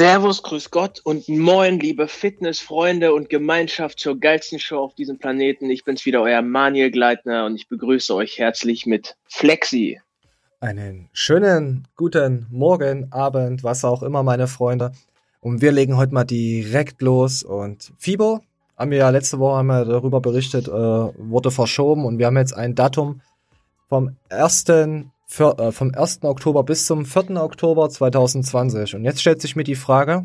Servus, grüß Gott und moin, liebe Fitnessfreunde und Gemeinschaft zur geilsten Show auf diesem Planeten. Ich bin's wieder, euer Manuel Gleitner und ich begrüße euch herzlich mit Flexi. Einen schönen guten Morgen, Abend, was auch immer, meine Freunde. Und wir legen heute mal direkt los. Und FIBO, haben wir ja letzte Woche haben wir darüber berichtet, äh, wurde verschoben und wir haben jetzt ein Datum vom 1. Für, äh, vom 1. Oktober bis zum 4. Oktober 2020. Und jetzt stellt sich mir die Frage,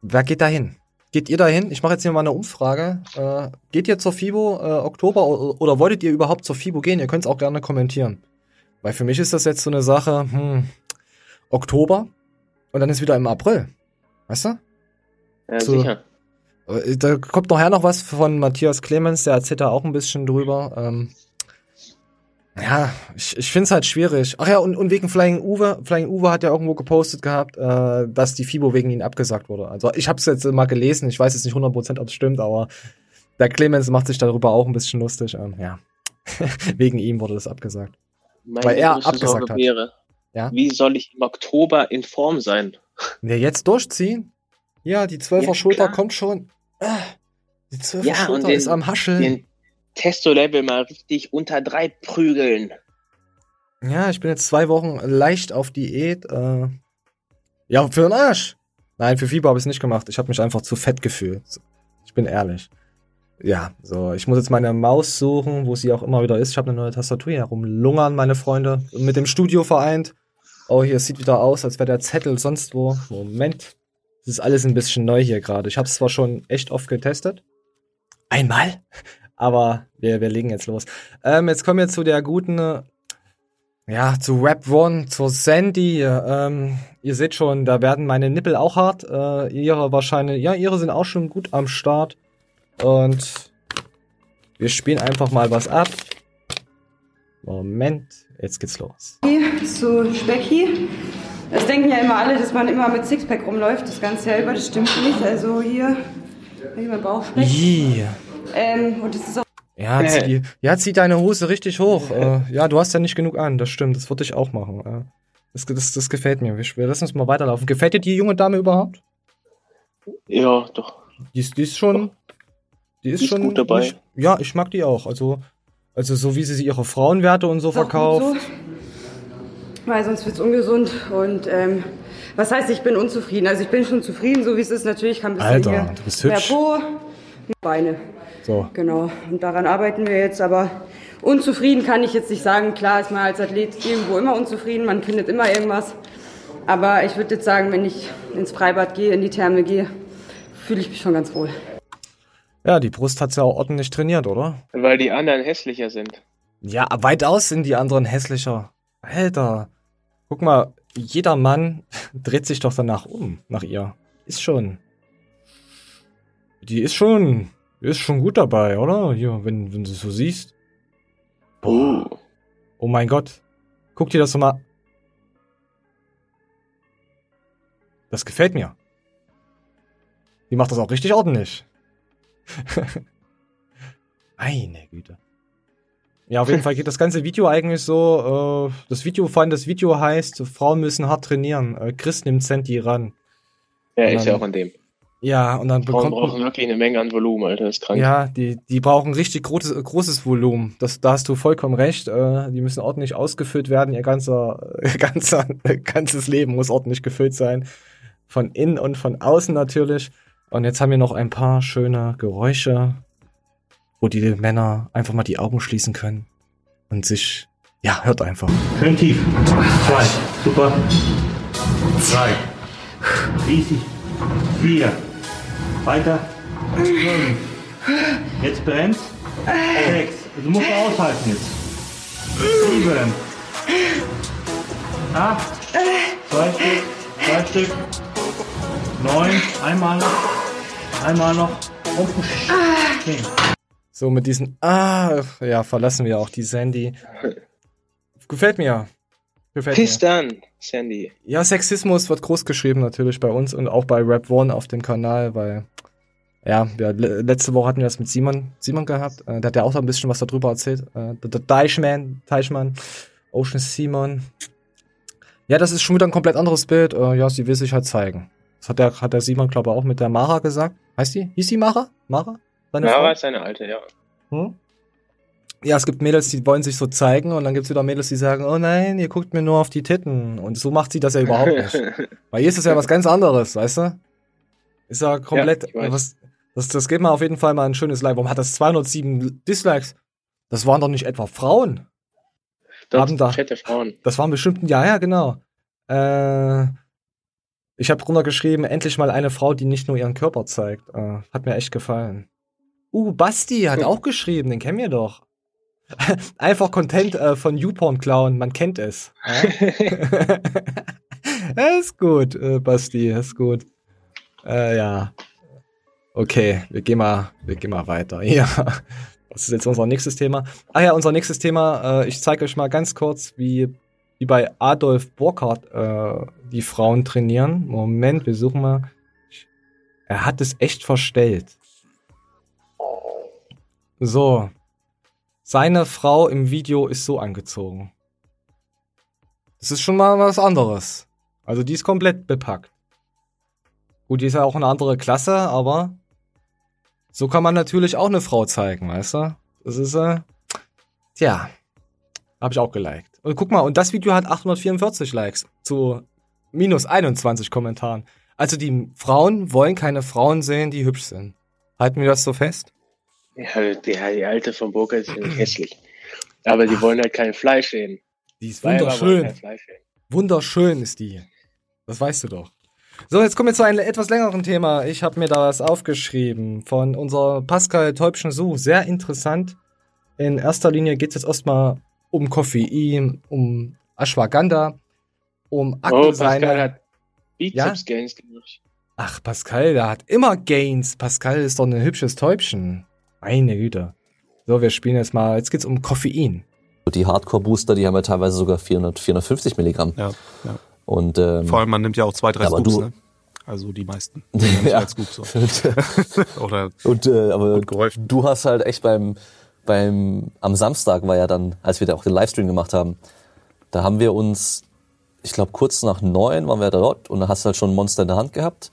wer geht da hin? Geht ihr da hin? Ich mache jetzt hier mal eine Umfrage. Äh, geht ihr zur FIBO äh, Oktober oder, oder wolltet ihr überhaupt zur FIBO gehen? Ihr könnt es auch gerne kommentieren. Weil für mich ist das jetzt so eine Sache, hm, Oktober und dann ist wieder im April. Weißt du? Ja, So. sicher. Äh, Da kommt nachher noch was von Matthias Clemens, der erzählt da auch ein bisschen drüber. Ähm, ja, ich, ich finde es halt schwierig. Ach ja, und, und wegen Flying Uwe, Flying Uwe hat ja irgendwo gepostet gehabt, äh, dass die FIBO wegen ihn abgesagt wurde. Also ich habe es jetzt mal gelesen, ich weiß jetzt nicht 100%, ob es stimmt, aber der Clemens macht sich darüber auch ein bisschen lustig. Ähm, ja, wegen ihm wurde das abgesagt. Meine Weil er abgesagt Sorge hat. wäre, Ja? wie soll ich im Oktober in Form sein? Wir jetzt durchziehen? Ja, die 12er Ja, Schulter klar. kommt schon. Ah, die 12er Ja, Schulter den- ist am Hascheln. Den Testo-Level mal richtig unter drei prügeln. Ja, ich bin jetzt zwei Wochen leicht auf Diät. Äh, ja, für den Arsch. Nein, für Fieber habe ich es nicht gemacht. Ich habe mich einfach zu fett gefühlt. Ich bin ehrlich. Ja, so, ich muss jetzt meine Maus suchen, wo sie auch immer wieder ist. Ich habe eine neue Tastatur hier herumlungern, meine Freunde. Mit dem Studio vereint. Oh, hier sieht wieder aus, als wäre der Zettel sonst wo. Moment. Das ist alles ein bisschen neu hier gerade. Ich habe es zwar schon echt oft getestet. Einmal. Aber wir, wir legen jetzt los. Ähm, jetzt kommen wir zu der guten ja, zu Rap One, zur Sandy. Ähm, ihr seht schon, da werden meine Nippel auch hart. Äh, ihre wahrscheinlich, ja, ihre sind auch schon gut am Start. Und wir spielen einfach mal was ab. Moment, jetzt geht's los. zu Specki. Das denken ja immer alle, dass man immer mit Sixpack rumläuft, das ganze über. Das stimmt nicht. Also hier, hier mein Bauchspeck. Yeah. Ähm, und das ist auch Ja, zieh, ja, zieh deine Hose richtig hoch. Äh, ja, du hast ja nicht genug an, das stimmt. Das würde ich auch machen. Äh, das, das, das gefällt mir. Wir, wir lassen uns mal weiterlaufen. Gefällt dir die junge Dame überhaupt? Ja, doch. Die ist, die ist schon. Die ist, Die ist schon. gut dabei. Ich, ja, ich mag die auch. Also, also so wie sie ihre Frauenwerte und so verkauft. so. Weil sonst wird's ungesund. Und ähm, was heißt, ich bin unzufrieden? Also ich bin schon zufrieden, so wie es ist. Natürlich kann ein bisschen Alter, hier du bist mehr hübsch. Po, mehr Beine. So. Genau. Und daran arbeiten wir jetzt. Aber unzufrieden kann ich jetzt nicht sagen. Klar ist man als Athlet irgendwo immer unzufrieden. Man findet immer irgendwas. Aber ich würde jetzt sagen, wenn ich ins Freibad gehe, in die Therme gehe, fühle ich mich schon ganz wohl. Ja, die Brust hat sie auch ordentlich trainiert, oder? Weil die anderen hässlicher sind. Ja, weitaus sind die anderen hässlicher. Alter. Guck mal, jeder Mann dreht sich doch danach um, nach ihr. Ist schon. Die ist schon. Ist schon gut dabei, oder? Hier, wenn, wenn du es so siehst. Uh. Oh mein Gott. Guck dir das doch mal. Das gefällt mir. Die macht das auch richtig ordentlich. Meine Güte. Ja, auf jeden Fall geht das ganze Video eigentlich so. Äh, das Video, vor allem das Video heißt, Frauen müssen hart trainieren. Äh, Chris nimmt Sandy ran. Ja, Und ist ja dann- auch an dem. Ja, und dann Frauen bekommt brauchen wirklich eine Menge an Volumen, Alter. Das ist krank. Ja, die, die brauchen richtig großes, großes Volumen. Das, da hast du vollkommen recht. Äh, die müssen ordentlich ausgefüllt werden. Ihr ganzer, ganzer, ganzes Leben muss ordentlich gefüllt sein. Von innen und von außen natürlich. Und jetzt haben wir noch ein paar schöne Geräusche, wo die Männer einfach mal die Augen schließen können und sich, ja, hört einfach. Schön tief. Zwei. Super. Drei. Easy. Vier. Weiter. Fünf. Jetzt brennt. Sechs. Du musst aushalten jetzt. Sieben. Acht. Zwei Stück. Zwei Stück. Neun. Einmal noch. Einmal noch. Und zehn. So mit diesen, ah, ja, verlassen wir auch die Sandy. Gefällt mir. Gefällt mir. Piss dann, Sandy. Ja, Sexismus wird groß geschrieben natürlich bei uns und auch bei Rap One auf dem Kanal, weil ja, wir, le- letzte Woche hatten wir das mit Simon, Simon gehabt. Äh, der hat ja auch so ein bisschen was darüber erzählt. Äh, der, Deichmann, Deichmann, Ocean Simon. Ja, das ist schon wieder ein komplett anderes Bild. Äh, ja, sie will sich halt zeigen. Das hat der, hat der Simon, glaube ich, auch mit der Mara gesagt. Heißt die? Hieß die Mara? Mara? Seine Mara Frau? ist seine alte, ja. Hm? Ja, es gibt Mädels, die wollen sich so zeigen und dann gibt's wieder Mädels, die sagen, oh nein, ihr guckt mir nur auf die Titten. Und so macht sie das ja überhaupt nicht. Weil hier ist es ja was ganz anderes, weißt du? Ist ja komplett, ja, was, das, das geht mal auf jeden Fall mal ein schönes Like. Warum hat das 207 Dislikes? Das waren doch nicht etwa Frauen. Doch, haben da, fette Frauen. Das waren bestimmt, ja, ja, genau. Äh, ich habe drunter geschrieben, endlich mal eine Frau, die nicht nur ihren Körper zeigt. Äh, hat mir echt gefallen. Uh, Basti hat hm. auch geschrieben, den kennen wir doch. Einfach Content äh, von YouPorn klauen, man kennt es. Ja? ist gut, äh, Basti, ist gut. Äh, ja. Okay, wir gehen mal, wir gehen mal weiter. Ja. Was ist jetzt unser nächstes Thema? Ah ja, unser nächstes Thema, äh, ich zeige euch mal ganz kurz, wie, wie bei Adolf Burkhardt äh, die Frauen trainieren. Moment, wir suchen mal. Er hat es echt verstellt. So, seine Frau im Video ist so angezogen. Das ist schon mal was anderes. Also die ist komplett bepackt. Gut, die ist ja auch eine andere Klasse, aber so kann man natürlich auch eine Frau zeigen, weißt du? Das ist, äh, tja, habe ich auch geliked. Und guck mal, und das Video hat 844 Likes zu minus 21 Kommentaren. Also die Frauen wollen keine Frauen sehen, die hübsch sind. Halten wir das so fest? Ja, die, die alte von Burka ist hässlich. Aber die wollen halt kein Fleisch sehen. Die ist wunderschön. Wunderschön ist die. Das weißt du doch. So, jetzt kommen wir zu einem etwas längeren Thema. Ich habe mir da was aufgeschrieben von unserer Pascal Täubschen Su. Sehr interessant. In erster Linie geht es jetzt erstmal um Koffein, um Ashwagandha, um Akne oh, Pascal hat Bizeps ja? Gains gemacht. Ach, Pascal, der hat immer Gains. Pascal ist doch ein hübsches Täubchen. Meine Güte. So, wir spielen jetzt mal, jetzt geht's um Koffein. Die Hardcore-Booster, die haben ja teilweise sogar 400, 450 Milligramm. Ja, ja. Und, ähm, Vor allem, man nimmt ja auch zwei, drei Scoops, du, ne? Also die meisten. Die ja. Scoop, so. Oder und, äh, aber du hast halt echt beim, beim, am Samstag war ja dann, als wir da auch den Livestream gemacht haben, da haben wir uns, ich glaube kurz nach neun waren wir da dort und da hast du halt schon ein Monster in der Hand gehabt.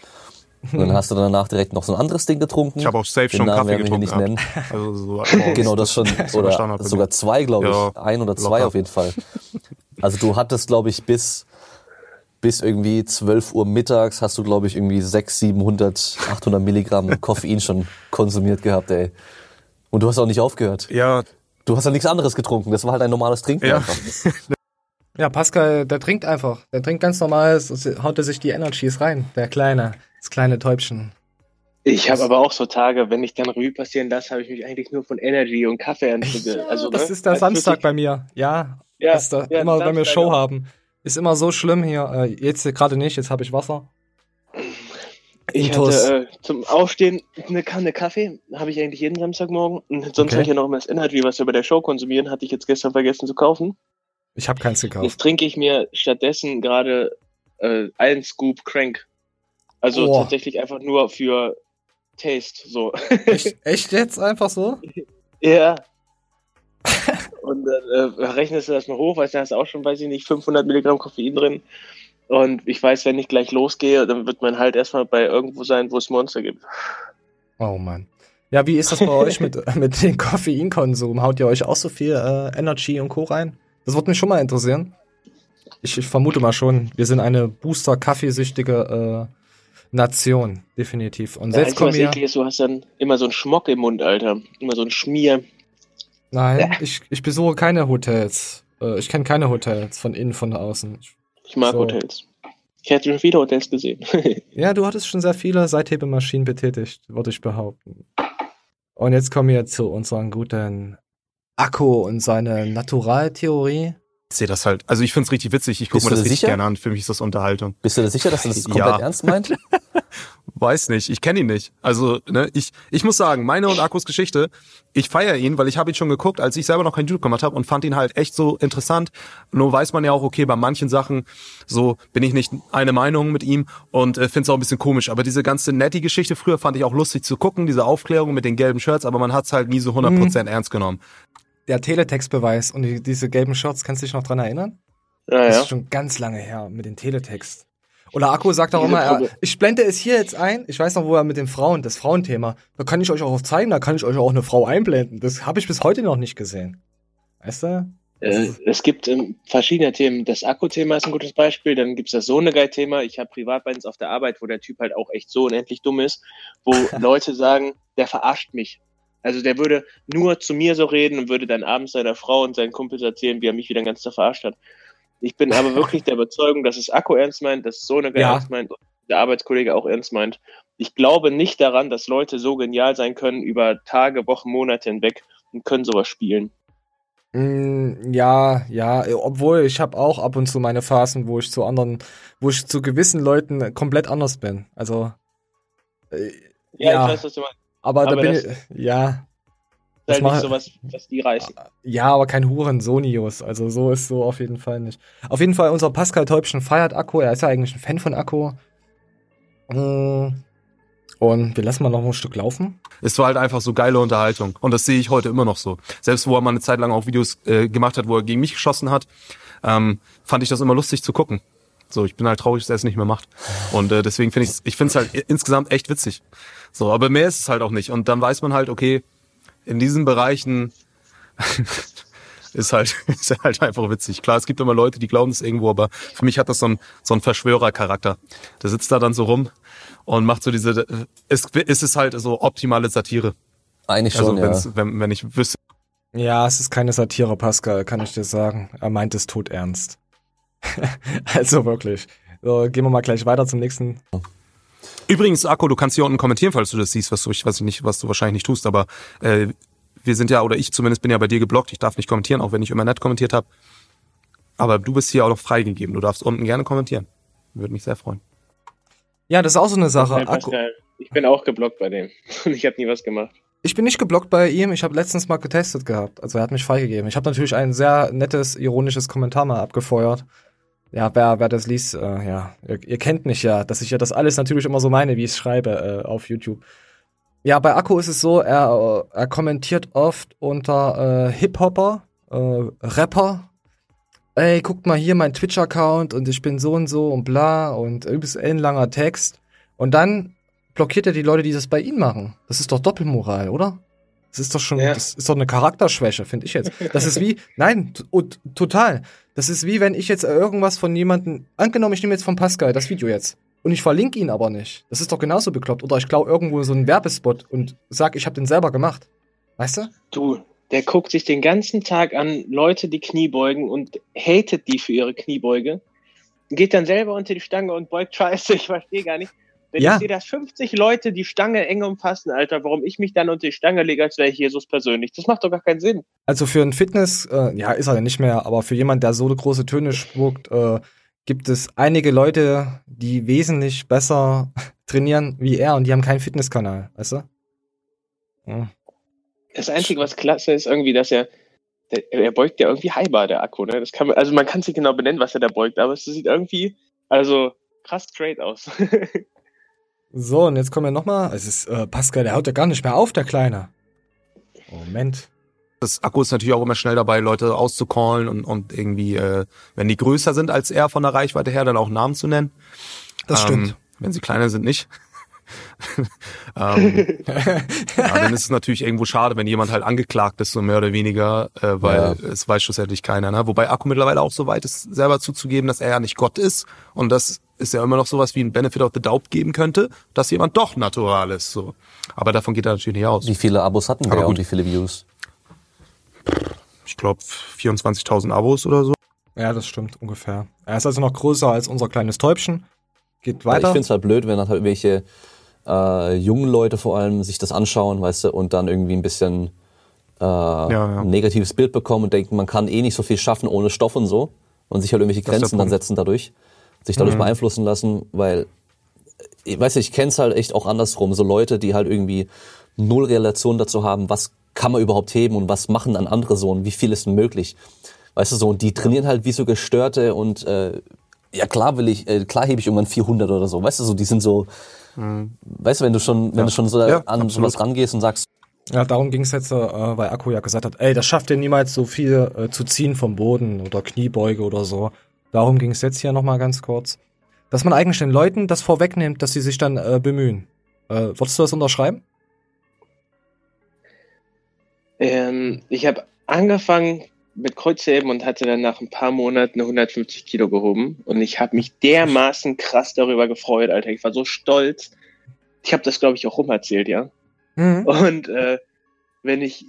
Und dann hast du danach direkt noch so ein anderes Ding getrunken. Ich habe auch safe Den schon Namen Kaffee getrunken. Nicht nennen. Also so genau, das schon. Oder sogar zwei, glaube ich. Ja, ein oder zwei locker. auf jeden Fall. Also du hattest, glaube ich, bis bis irgendwie 12 Uhr mittags hast du, glaube ich, irgendwie 600, 700, 800 Milligramm Koffein schon konsumiert gehabt, ey. Und du hast auch nicht aufgehört. Ja. Du hast ja nichts anderes getrunken. Das war halt ein normales Trinken ja. einfach. Ja, Pascal, der trinkt einfach. Der trinkt ganz normal, haut er sich die Energies rein. Der Kleine. Das kleine Täubchen. Ich habe aber auch so Tage, wenn ich dann Revue passieren lasse, habe ich mich eigentlich nur von Energy und Kaffee entwickelt. Ja, also, das ne? ist der also Samstag bei mir. Ja, ja das ist da ja, immer, wenn wir Show haben. Ist immer so schlimm hier. Äh, jetzt gerade nicht, jetzt habe ich Wasser. Ich Intus. hatte äh, zum Aufstehen eine Kanne Kaffee, habe ich eigentlich jeden Samstagmorgen. Und sonst okay. habe ich ja noch immer das Energy, was wir bei der Show konsumieren, hatte ich jetzt gestern vergessen zu kaufen. Ich habe keins gekauft. Jetzt trinke ich mir stattdessen gerade äh, einen Scoop Crank. Also oh. tatsächlich einfach nur für Taste, so. Echt, echt jetzt einfach so? ja. und dann äh, rechnest du das mal hoch, weil da hast du auch schon, weiß ich nicht, 500 Milligramm Koffein drin. Und ich weiß, wenn ich gleich losgehe, dann wird man halt erstmal bei irgendwo sein, wo es Monster gibt. Oh Mann. Ja, wie ist das bei euch mit, mit dem Koffeinkonsum? Haut ihr euch auch so viel äh, Energy und Co. rein? Das würde mich schon mal interessieren. Ich, ich vermute mal schon, wir sind eine Booster-Kaffeesüchtige äh, Nation, definitiv. Und selbst kommen wir. Ist, du hast dann immer so einen Schmock im Mund, Alter. Immer so ein Schmier. Nein, ja. ich, ich besuche keine Hotels. Äh, ich kenne keine Hotels von innen, von außen. Ich mag so. Hotels. Ich hätte schon viele Hotels gesehen. ja, du hattest schon sehr viele Seithebemaschinen betätigt, würde ich behaupten. Und jetzt kommen wir zu unserem guten Akku und seine Naturaltheorie sehe das halt. Also ich finde es richtig witzig. Ich gucke mir das richtig sicher? gerne an. Für mich ist das Unterhaltung. Bist du da sicher, dass er das komplett ja. ernst meint? Weiß nicht. Ich kenne ihn nicht. Also ne, ich ich muss sagen, meine und Akkus Geschichte. Ich feiere ihn, weil ich habe ihn schon geguckt, als ich selber noch kein YouTube gemacht habe und fand ihn halt echt so interessant. Nur weiß man ja auch, okay, bei manchen Sachen so bin ich nicht eine Meinung mit ihm und äh, finde es auch ein bisschen komisch. Aber diese ganze nette Geschichte früher fand ich auch lustig zu gucken, diese Aufklärung mit den gelben Shirts, aber man hat es halt nie so 100% mhm. ernst genommen der Teletextbeweis und die, diese gelben Shirts, kannst du dich noch dran erinnern? Ja, ja. Das ist schon ganz lange her mit dem Teletext. Oder Akku sagt auch immer, er, ich blende es hier jetzt ein. Ich weiß noch, wo er mit den Frauen, das Frauenthema, da kann ich euch auch zeigen, da kann ich euch auch eine Frau einblenden. Das habe ich bis heute noch nicht gesehen. Weißt du? Äh, es gibt ähm, verschiedene Themen. Das Akku-Thema ist ein gutes Beispiel. Dann gibt es das Sohnegeil-Thema. Ich habe Privatbands auf der Arbeit, wo der Typ halt auch echt so unendlich dumm ist, wo Leute sagen, der verarscht mich. Also der würde nur zu mir so reden und würde dann abends seiner Frau und seinen Kumpels erzählen, wie er mich wieder ganz Tag verarscht hat. Ich bin aber wirklich der Überzeugung, dass es Akku ernst meint, dass Sohnegeil ja. ernst meint und der Arbeitskollege auch ernst meint. Ich glaube nicht daran, dass Leute so genial sein können über Tage, Wochen, Monate hinweg und können sowas spielen. Mm, ja, ja, obwohl ich habe auch ab und zu meine Phasen, wo ich zu anderen, wo ich zu gewissen Leuten komplett anders bin. Also äh, ja, ja, ich weiß, was du meinst. Aber, aber da bin ich, ja. Das ist halt nicht so was, was die reißen. Ja, aber kein Hurensonius. Also so ist so auf jeden Fall nicht. Auf jeden Fall, unser Pascal Täubchen feiert Akku. Er ist ja eigentlich ein Fan von Akku. Mm. Und wir lassen mal noch ein Stück laufen. Es war halt einfach so geile Unterhaltung. Und das sehe ich heute immer noch so. Selbst wo er mal eine Zeit lang auch Videos äh, gemacht hat, wo er gegen mich geschossen hat, ähm, fand ich das immer lustig zu gucken. So, ich bin halt traurig, dass er es nicht mehr macht. Und äh, deswegen finde ich ich finde es halt insgesamt echt witzig. So, aber mehr ist es halt auch nicht. Und dann weiß man halt, okay, in diesen Bereichen ist halt, ist halt einfach witzig. Klar, es gibt immer Leute, die glauben es irgendwo, aber für mich hat das so ein, so ein Verschwörercharakter. Der sitzt da dann so rum und macht so diese, es, es ist halt so optimale Satire. Eigentlich also, schon, ja. Wenn, wenn ich wüsste. Ja, es ist keine Satire, Pascal, kann ich dir sagen. Er meint es tot ernst. also wirklich. So, gehen wir mal gleich weiter zum nächsten. Übrigens, Akko, du kannst hier unten kommentieren, falls du das siehst, was du, ich weiß nicht, was du wahrscheinlich nicht tust, aber äh, wir sind ja, oder ich zumindest bin ja bei dir geblockt, ich darf nicht kommentieren, auch wenn ich immer nett kommentiert habe. Aber du bist hier auch noch freigegeben. Du darfst unten gerne kommentieren. Würde mich sehr freuen. Ja, das ist auch so eine Sache. Ich bin auch geblockt bei dem. Und ich habe nie was gemacht. Ich bin nicht geblockt bei ihm. Ich habe letztens mal getestet gehabt. Also er hat mich freigegeben. Ich habe natürlich ein sehr nettes, ironisches Kommentar mal abgefeuert. Ja, wer, wer das liest, äh, ja, ihr, ihr, kennt mich ja, dass ich ja das alles natürlich immer so meine, wie ich es schreibe äh, auf YouTube. Ja, bei Akku ist es so, er, er kommentiert oft unter äh, Hip-Hopper, äh, Rapper. Ey, guckt mal hier mein Twitch-Account und ich bin so und so und bla und übelst ein langer Text. Und dann blockiert er die Leute, die das bei ihm machen. Das ist doch Doppelmoral, oder? Das ist doch schon, ja. das ist doch eine Charakterschwäche, finde ich jetzt. Das ist wie, nein, total. Das ist wie, wenn ich jetzt irgendwas von jemandem, angenommen, ich nehme jetzt von Pascal das Video jetzt und ich verlinke ihn aber nicht. Das ist doch genauso bekloppt. Oder ich klaue irgendwo so einen Werbespot und sag, ich habe den selber gemacht. Weißt du? Du, der guckt sich den ganzen Tag an Leute, die Knie beugen und hatet die für ihre Kniebeuge. Geht dann selber unter die Stange und beugt Scheiße. Ich verstehe gar nicht. Wenn ja. ich sehe, dass 50 Leute die Stange eng umfassen, Alter, warum ich mich dann unter die Stange lege, als wäre ich Jesus persönlich? Das macht doch gar keinen Sinn. Also für ein Fitness, äh, ja, ist er ja nicht mehr, aber für jemand, der so große Töne spuckt, äh, gibt es einige Leute, die wesentlich besser trainieren wie er und die haben keinen Fitnesskanal, weißt du? Ja. Das Einzige, was klasse ist, irgendwie, dass er, der, er beugt ja irgendwie halber, der Akku, ne? Das kann man, also man kann es nicht genau benennen, was er da beugt, aber es sieht irgendwie, also krass straight aus. so, und jetzt kommen wir nochmal. Es ist äh, Pascal, der haut ja gar nicht mehr auf, der Kleine. Moment das Akku ist natürlich auch immer schnell dabei, Leute auszucallen und, und irgendwie, äh, wenn die größer sind als er von der Reichweite her, dann auch Namen zu nennen. Das ähm, stimmt. Wenn sie kleiner sind, nicht. ähm, ja, dann ist es natürlich irgendwo schade, wenn jemand halt angeklagt ist, so mehr oder weniger, äh, weil ja. es weiß schlussendlich keiner. Ne? Wobei Akku mittlerweile auch so weit ist, selber zuzugeben, dass er ja nicht Gott ist und dass es ja immer noch sowas wie ein Benefit of the Doubt geben könnte, dass jemand doch natural ist. So. Aber davon geht er natürlich nicht aus. Wie viele Abos hatten wir und wie viele Views? ich glaube, 24.000 Abos oder so. Ja, das stimmt ungefähr. Er ist also noch größer als unser kleines Täubchen. Geht weiter. Ich finde es halt blöd, wenn dann halt welche äh, jungen Leute vor allem sich das anschauen, weißt du, und dann irgendwie ein bisschen äh, ja, ja. ein negatives Bild bekommen und denken, man kann eh nicht so viel schaffen ohne Stoff und so und sich halt irgendwelche Grenzen dann setzen dadurch, sich dadurch mhm. beeinflussen lassen, weil ich weiß nicht, ich kenne es halt echt auch andersrum, so Leute, die halt irgendwie null Relation dazu haben, was kann man überhaupt heben und was machen dann andere so und wie viel ist denn möglich? Weißt du so, und die trainieren halt wie so Gestörte und äh, ja klar will ich, äh, klar hebe ich irgendwann 400 oder so, weißt du so, die sind so, mhm. weißt du, wenn du schon, wenn ja. du schon so ja, an absolut. sowas rangehst und sagst, ja, darum ging es jetzt, äh, weil Akku ja gesagt hat, ey, das schafft ihr niemals so viel äh, zu ziehen vom Boden oder Kniebeuge oder so. darum ging es jetzt hier nochmal ganz kurz, dass man eigentlich den Leuten das vorwegnimmt, dass sie sich dann äh, bemühen. Äh, würdest du das unterschreiben? Ähm, ich habe angefangen mit Kreuzheben und hatte dann nach ein paar Monaten 150 Kilo gehoben. Und ich habe mich dermaßen krass darüber gefreut, Alter. Ich war so stolz. Ich habe das, glaube ich, auch rumerzählt, ja. Mhm. Und äh, wenn ich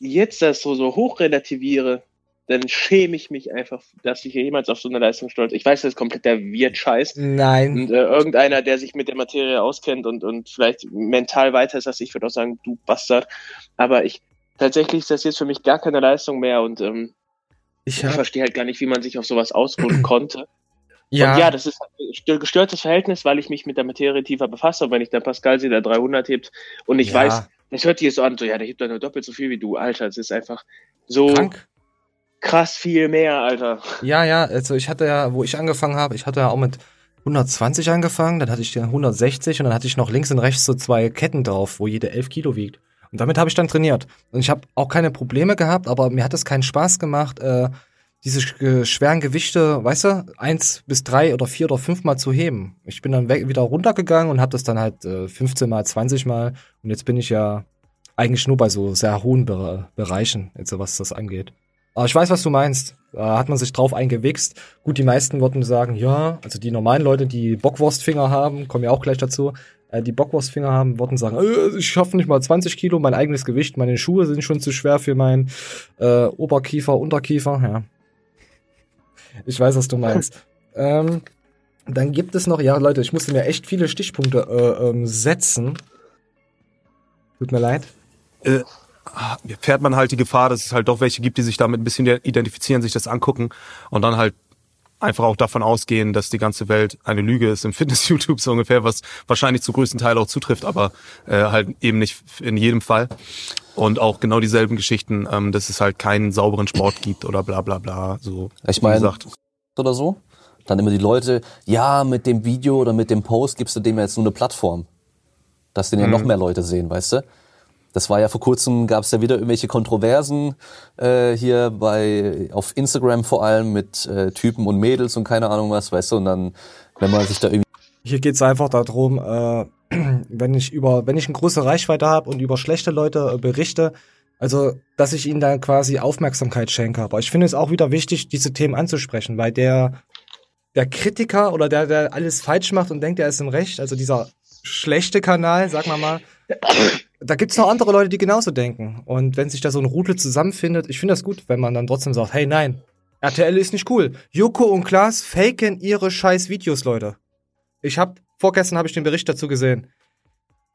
jetzt das so, so hoch relativiere, dann schäme ich mich einfach, dass ich jemals auf so eine Leistung stolz. Ich weiß, das ist kompletter Wirt-Scheiß. Nein. Und äh, irgendeiner, der sich mit der Materie auskennt und, und vielleicht mental weiter ist als ich, würde auch sagen, du Bastard. Aber ich tatsächlich ist das jetzt für mich gar keine Leistung mehr und ähm, ich, ich verstehe halt gar nicht, wie man sich auf sowas ausruhen konnte. Ja. Und ja, das ist ein gestörtes Verhältnis, weil ich mich mit der Materie tiefer befasse. Und wenn ich dann Pascal sehe, der 300 hebt und ich ja. weiß, das hört sich jetzt so an, so, ja, der hebt dann nur doppelt so viel wie du. Alter, es ist einfach so Krank. krass viel mehr, Alter. Ja, ja, also ich hatte ja, wo ich angefangen habe, ich hatte ja auch mit 120 angefangen, dann hatte ich 160 und dann hatte ich noch links und rechts so zwei Ketten drauf, wo jede 11 Kilo wiegt. Und damit habe ich dann trainiert. Und ich habe auch keine Probleme gehabt, aber mir hat es keinen Spaß gemacht, äh, diese schweren Gewichte, weißt du, eins bis drei oder vier oder fünf Mal zu heben. Ich bin dann wieder runtergegangen und habe das dann halt äh, 15 mal, 20 mal. Und jetzt bin ich ja eigentlich nur bei so sehr hohen Be Bereichen, jetzt was das angeht. Aber ich weiß, was du meinst. Da hat man sich drauf eingewichst. Gut, die meisten würden sagen, ja, also die normalen Leute, die Bockwurstfinger haben, kommen ja auch gleich dazu, äh, die Bockwurstfinger haben, würden sagen, äh, ich schaffe nicht mal 20 Kilo, mein eigenes Gewicht, meine Schuhe sind schon zu schwer für mein äh, Oberkiefer, Unterkiefer, ja. Ich weiß, was du meinst. ähm, dann gibt es noch, ja Leute, ich musste mir echt viele Stichpunkte äh, ähm, setzen. Tut mir leid. Äh, fährt man halt die Gefahr, dass es halt doch welche gibt, die sich damit ein bisschen identifizieren, sich das angucken und dann halt einfach auch davon ausgehen, dass die ganze Welt eine Lüge ist im Fitness-YouTube so ungefähr, was wahrscheinlich zu größten Teil auch zutrifft, aber äh, halt eben nicht in jedem Fall. Und auch genau dieselben Geschichten, ähm, dass es halt keinen sauberen Sport gibt oder bla bla bla. So ich meine, oder so. Dann immer die Leute, ja, mit dem Video oder mit dem Post gibst du dem jetzt nur eine Plattform. Dass den ja mhm. noch mehr Leute sehen, weißt du? Das war ja vor kurzem, gab es ja wieder irgendwelche Kontroversen äh, hier bei auf Instagram vor allem mit äh, Typen und Mädels und keine Ahnung was, weißt du, und dann, wenn man sich da irgendwie. Hier geht's einfach darum, äh, wenn ich über, wenn ich eine große Reichweite habe und über schlechte Leute äh, berichte, also dass ich ihnen da quasi Aufmerksamkeit schenke. Aber ich finde es auch wieder wichtig, diese Themen anzusprechen, weil der der Kritiker oder der, der alles falsch macht und denkt, er ist im Recht, also dieser schlechte Kanal, sag mal mal, da gibt's noch andere Leute, die genauso denken. Und wenn sich da so ein Rudel zusammenfindet, ich finde das gut, wenn man dann trotzdem sagt, hey nein, RTL ist nicht cool. Joko und Klaas faken ihre scheiß Videos, Leute. Ich hab, vorgestern habe ich den Bericht dazu gesehen.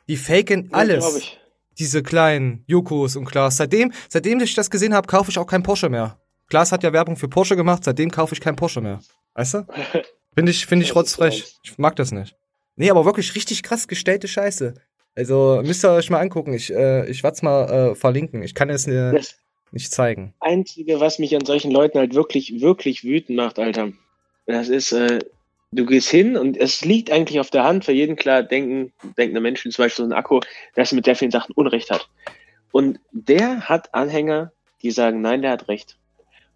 Die faken alles. Ja, Diese kleinen Jokos und Klaas. Seitdem, seitdem ich das gesehen habe, kaufe ich auch kein Porsche mehr. Klaas hat ja Werbung für Porsche gemacht, seitdem kaufe ich kein Porsche mehr. Weißt du? Finde ich, finde ich rotzfrech. Ich mag das nicht. Nee, aber wirklich richtig krass gestellte Scheiße. Also müsst ihr euch mal angucken. Ich, äh, ich werde es mal äh, verlinken. Ich kann es äh, das nicht zeigen. Einzige, was mich an solchen Leuten halt wirklich, wirklich wütend macht, Alter, das ist, äh, du gehst hin und es liegt eigentlich auf der Hand, für jeden klar denken, denkende Menschen, zum Beispiel so ein Akku, dass er mit sehr vielen Sachen Unrecht hat. Und der hat Anhänger, die sagen, nein, der hat recht.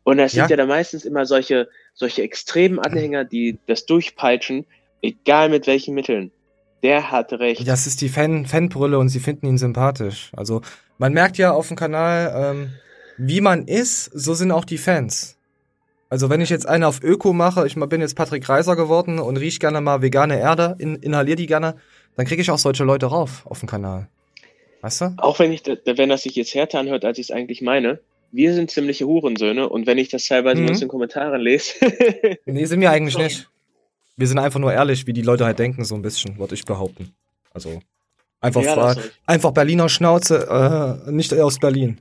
Und das ja. sind ja dann meistens immer solche, solche extremen Anhänger, die das durchpeitschen, egal mit welchen Mitteln. Der hat recht. Das ist die Fan Fanbrille und sie finden ihn sympathisch. Also man merkt ja auf dem Kanal, ähm, wie man ist, so sind auch die Fans. Also wenn ich jetzt eine auf Öko mache, ich bin jetzt Patrick Reiser geworden und riech gerne mal vegane Erde, in, inhalier die gerne, dann kriege ich auch solche Leute rauf auf dem Kanal. Weißt du? Auch wenn ich, wenn das sich jetzt härter anhört, als ich es eigentlich meine, wir sind ziemliche Hurensöhne und wenn ich das teilweise mhm. in den Kommentaren lese. nee, sind wir eigentlich nicht. Wir sind einfach nur ehrlich, wie die Leute halt denken, so ein bisschen, würde ich behaupten. Also einfach, ja, einfach Berliner Schnauze, äh, nicht aus Berlin.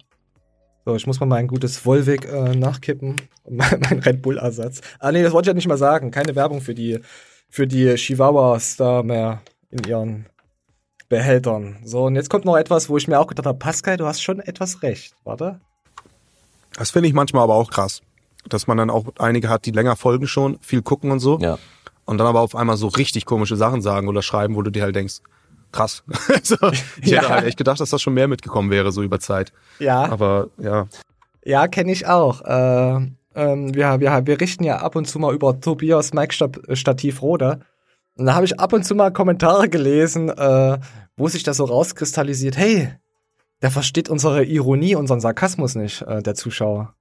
So, ich muss mal mein gutes Volvic äh, nachkippen. mein Red Bull-Ersatz. Ah nee, das wollte ich ja nicht mal sagen. Keine Werbung für die, für die Chihuahuas da mehr in ihren Behältern. So, und jetzt kommt noch etwas, wo ich mir auch gedacht habe, Pascal, du hast schon etwas recht. Warte. Das finde ich manchmal aber auch krass. Dass man dann auch einige hat, die länger folgen schon, viel gucken und so. Ja und dann aber auf einmal so richtig komische Sachen sagen oder schreiben, wo du dir halt denkst, krass. so, ich ja. hätte halt echt gedacht, dass das schon mehr mitgekommen wäre, so über Zeit. Ja. Aber ja. Ja, kenne ich auch. Äh, ähm, wir, wir, wir richten ja ab und zu mal über Tobias Mic-Stativ Rode. Und da habe ich ab und zu mal Kommentare gelesen, äh, wo sich das so rauskristallisiert, hey, der versteht unsere Ironie, unseren Sarkasmus nicht, äh, der Zuschauer.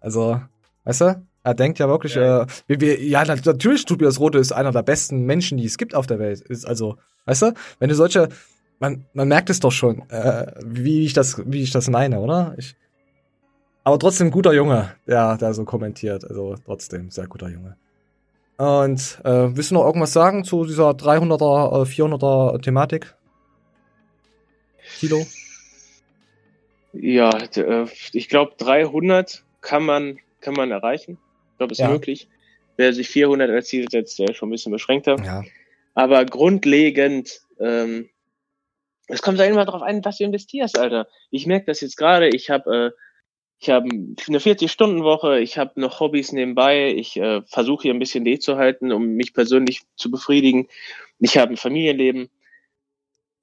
Also, weißt du? Er denkt ja wirklich, ja, äh, wir, wir, ja natürlich, Tobias Rote ist einer der besten Menschen, die es gibt auf der Welt. Ist also, weißt du, wenn du solche, man, man merkt es doch schon, äh, wie ich das, wie ich das meine, oder? Ich, aber trotzdem guter Junge, der, der so kommentiert. Also trotzdem sehr guter Junge. Und äh, willst du noch irgendwas sagen zu dieser 300er, 400er äh, Thematik? Kilo? Ja, äh, ich glaube 300 kann man kann man erreichen. Ich glaube, ist ja. möglich. Wer sich 400 als Ziel setzt, der ist schon ein bisschen beschränkter. Ja. Aber grundlegend, ähm, es kommt da immer drauf an, was du investierst, Alter. Ich merke das jetzt gerade. Ich habe äh, ich habe eine 40-Stunden-Woche, ich habe noch Hobbys nebenbei, ich äh, versuche hier ein bisschen D zu halten, um mich persönlich zu befriedigen. Ich habe ein Familienleben.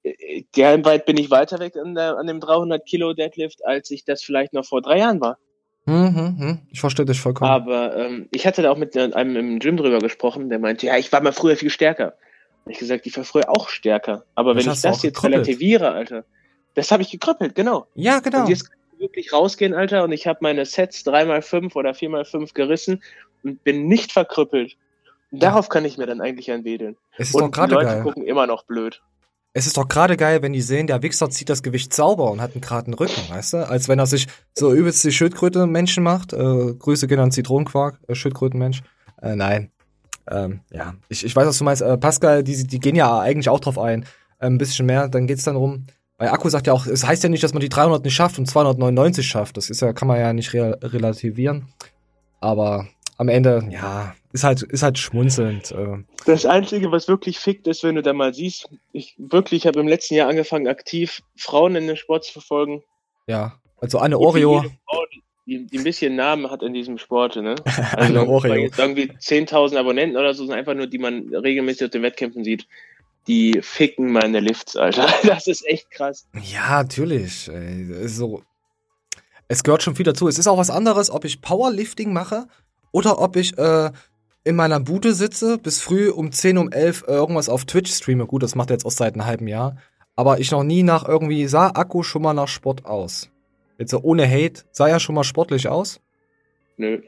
Äh, weit bin ich weiter weg an, der, an dem 300 Kilo Deadlift, als ich das vielleicht noch vor drei Jahren war. Mhm, mhm. Ich verstehe dich vollkommen. Aber ähm, ich hatte da auch mit einem im Gym drüber gesprochen, der meinte, ja, ich war mal früher viel stärker. Und ich gesagt, ich war früher auch stärker. Aber das wenn ich das jetzt gekrüppelt. relativiere, Alter, das habe ich gekrüppelt, genau. Ja, genau. Und jetzt kann ich wirklich rausgehen, Alter, und ich habe meine Sets 3x5 oder 4x5 gerissen und bin nicht verkrüppelt. Und darauf kann ich mir dann eigentlich anwedeln. Es ist und doch die Leute geil. gucken immer noch blöd. Es ist doch gerade geil, wenn die sehen, der Wichser zieht das Gewicht sauber und hat einen geraden Rücken, weißt du? Als wenn er sich so übelst die Schildkröte-Menschen macht. Äh, Grüße gehen an Zitronenquark, äh, Schildkrötenmensch. Äh, nein. Ähm, ja, ich, ich weiß, was du meinst. Äh, Pascal, die, die gehen ja eigentlich auch drauf ein. Äh, ein bisschen mehr, dann geht's dann rum. Weil Akku sagt ja auch, es heißt ja nicht, dass man die 300 nicht schafft und 299 schafft. Das ist ja, kann man ja nicht re relativieren. Aber am Ende, ja, ist halt, ist halt schmunzelnd. Äh. Das Einzige, was wirklich fickt, ist, wenn du da mal siehst, ich wirklich habe im letzten Jahr angefangen, aktiv Frauen in den Sport zu verfolgen. Ja, also eine Oreo. Die, die, ein bisschen Namen hat in diesem Sport, ne? Also eine Oreo. Irgendwie 10.000 Abonnenten oder so, sind einfach nur, die man regelmäßig auf den Wettkämpfen sieht. Die ficken meine Lifts, Alter. Das ist echt krass. Ja, natürlich. So, es gehört schon viel dazu. Es ist auch was anderes, ob ich Powerlifting mache oder ob ich äh, in meiner Bude sitze, bis früh um 10, um 11 äh, irgendwas auf Twitch streame. Gut, das macht er jetzt auch seit einem halben Jahr. Aber ich noch nie nach irgendwie, sah Akku schon mal nach Sport aus. Jetzt so ohne Hate, sah er schon mal sportlich aus? Nö.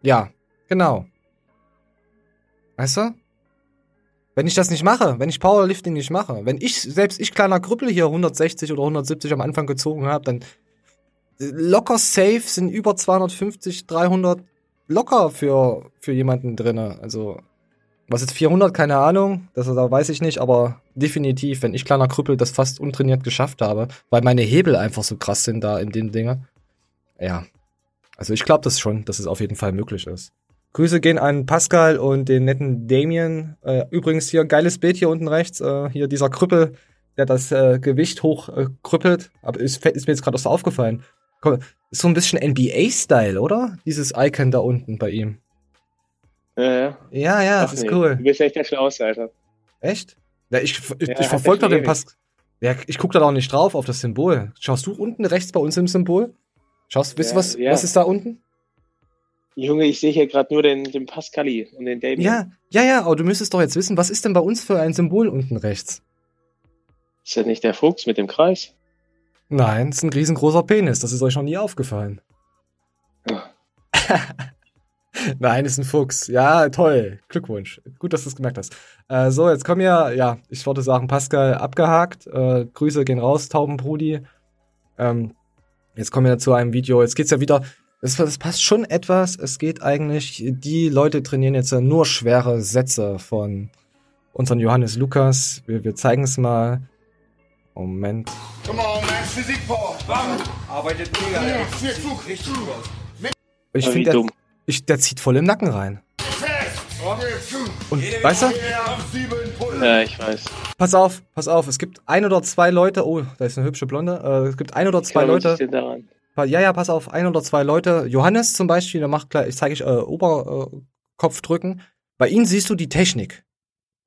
Ja, genau. Weißt du? Wenn ich das nicht mache, wenn ich Powerlifting nicht mache, wenn ich, selbst ich kleiner Krüppel hier 160 oder 170 am Anfang gezogen habe, dann locker safe sind über 250, 300 locker für, für jemanden drinne. Also, was ist 400? Keine Ahnung. Das da weiß ich nicht, aber definitiv, wenn ich kleiner Krüppel das fast untrainiert geschafft habe, weil meine Hebel einfach so krass sind da in den Dingen. Ja. Also ich glaube das schon, dass es auf jeden Fall möglich ist. Grüße gehen an Pascal und den netten Damien. Äh, übrigens hier geiles Bild hier unten rechts. Äh, hier dieser Krüppel, der das äh, Gewicht hochkrüppelt. Äh, Aber ist, ist mir jetzt gerade so aufgefallen. Ist so ein bisschen NBA-Style, oder? Dieses Icon da unten bei ihm. Ja, ja, ja das ist nee. cool. Du bist echt der Schlauste, Alter. Echt? Ja, ich, ich, ja, ich verfolge da den Pass. Ja, ich gucke da auch nicht drauf auf das Symbol. Schaust du unten rechts bei uns im Symbol? Schaust, wisst ihr, was, ja. was ist da unten? Junge, ich sehe hier gerade nur den, den Pascali und den David. Ja, ja, ja, aber du müsstest doch jetzt wissen, was ist denn bei uns für ein Symbol unten rechts? Ist das nicht der Fuchs mit dem Kreis? Nein, es ist ein riesengroßer Penis. Das ist euch noch nie aufgefallen. Nein, ist ein Fuchs. Ja, toll. Glückwunsch. Gut, dass du es gemerkt hast. Äh, so, jetzt kommen wir, ja, ich wollte sagen, Pascal abgehakt. Äh, Grüße gehen raus, Taubenbrudi. Ähm, jetzt kommen wir zu einem Video. Jetzt geht's ja wieder. Das, das passt schon etwas. Es geht eigentlich, die Leute trainieren jetzt ja nur schwere Sätze von unseren Johannes Lukas. Wir, wir zeigen es mal. Moment. Come on, man. Physik Power. Bam. Arbeitet mega. Ja. Richtig gut Ich finde, der, ich, der zieht voll im Nacken rein. Und weißt du? Ja, ich weiß. Pass auf, pass auf. Es gibt ein oder zwei Leute. Oh, da ist eine hübsche Blonde. Äh, es gibt ein oder zwei Leute. Ja, ja, pass auf. Ein oder zwei Leute. Johannes zum Beispiel, der macht gleich, ich zeige ich äh, Oberkopf drücken. Bei ihm siehst du die Technik.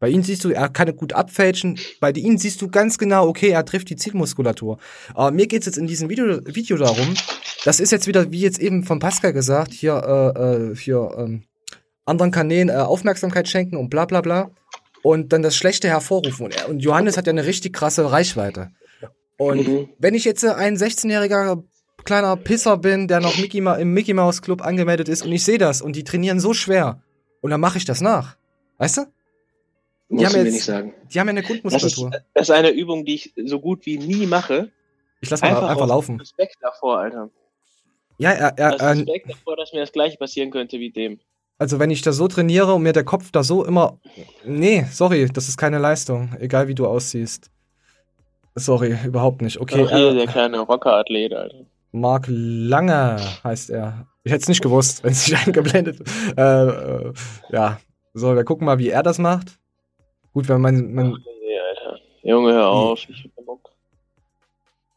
Bei ihm siehst du, er kann gut abfälschen. Bei ihm siehst du ganz genau, okay, er trifft die Zielmuskulatur. Aber mir geht's jetzt in diesem Video, Video darum, das ist jetzt wieder, wie jetzt eben von Pascal gesagt, hier, äh, äh, hier, ähm, anderen Kanälen äh, Aufmerksamkeit schenken und bla bla bla. Und dann das Schlechte hervorrufen. Und, und Johannes hat ja eine richtig krasse Reichweite. Und mhm. wenn ich jetzt ein 16-jähriger kleiner Pisser bin, der noch Mickey Ma im Mickey Mouse Club angemeldet ist und ich sehe das und die trainieren so schwer und dann mache ich das nach. Weißt du? Die Musst haben mir nicht sagen. Die haben ja eine Grundmuskulatur. Das ist, das ist eine Übung, die ich so gut wie nie mache. Ich lasse mal einfach, einfach laufen. Respekt davor, Alter. Ja, er, er, er Respekt davor, dass mir das gleiche passieren könnte wie dem. Also wenn ich da so trainiere und mir der Kopf da so immer. Nee, sorry, das ist keine Leistung. Egal wie du aussiehst. Sorry, überhaupt nicht. Okay. Ach, äh, der kleine Rockerathlet, Alter. Mark Lange heißt er. Ich hätte es nicht gewusst, wenn es nicht eingeblendet. Äh, äh, ja. So, wir gucken mal, wie er das macht. Gut, wenn man. man Ach, nee, Alter. Junge, hör auf. Ich hab Bock.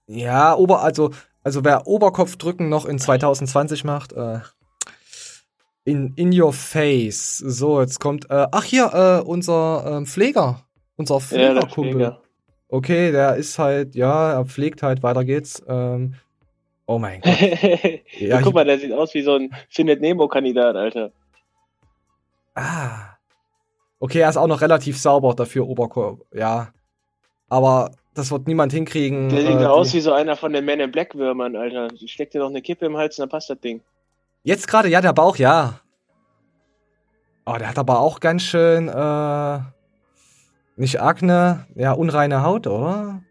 Ja, Ober, also, also wer Oberkopfdrücken noch in 2020 macht, äh, in, in your face. So, jetzt kommt, äh, ach hier, äh, unser ähm, Pfleger. Unser Pflegerkumpel. Ja, okay, der ist halt, ja, er pflegt halt, weiter geht's. Ähm, oh mein Gott. ja, guck mal, der sieht aus wie so ein Findet Nemo-Kandidat, Alter. Ah. Okay, er ist auch noch relativ sauber dafür, Oberkörper. Ja. Aber das wird niemand hinkriegen. Der sieht äh, aus wie so einer von den Men in Black Würmern, Alter. Steckt dir noch eine Kippe im Hals und dann passt das Ding. Jetzt gerade, ja, der Bauch, ja. Oh, der hat aber auch ganz schön, äh, nicht Akne, ja, unreine Haut, oder?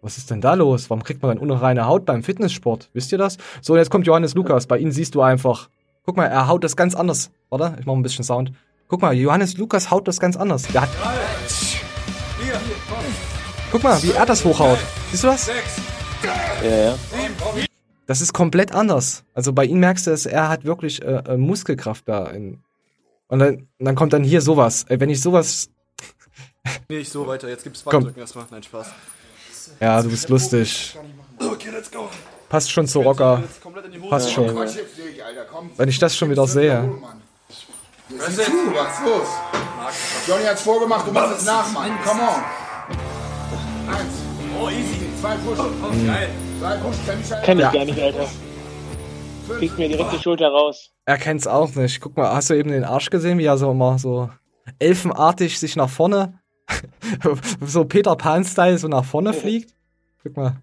Was ist denn da los? Warum kriegt man dann unreine Haut beim Fitnesssport? Wisst ihr das? So, jetzt kommt Johannes Lukas. Bei ihm siehst du einfach. Guck mal, er haut das ganz anders. Warte, ich mach ein bisschen Sound. Guck mal, Johannes Lukas haut das ganz anders. Der hat. Guck mal, wie er das hochhaut. Siehst du das? Ja, ja. Das ist komplett anders. Also bei ihm merkst du es, er hat wirklich äh, äh, Muskelkraft da. In, und dann, dann kommt dann hier sowas. Ey, wenn ich sowas. nee, ich so weiter. Jetzt gibt's Bankdrücken erstmal. Nein, Spaß. Ja, du bist lustig. Okay, let's go. Passt schon zu Rocker. Passt schon. Wenn ich das schon wieder sehe. Sieh zu, was ist los? Johnny hat's vorgemacht, du musst es nachmachen. Come on. Eins. Oh, easy. Zwei Push. Oh, geil. Zwei Push. Kenn ich, Kenn ich gar nicht, Alter. Kriegt mir direkt die Schulter raus. Er kennt's auch nicht. Guck mal, hast du eben den Arsch gesehen, wie er so immer so elfenartig sich nach vorne, so Peter Pan-Style so nach vorne fliegt? Guck mal.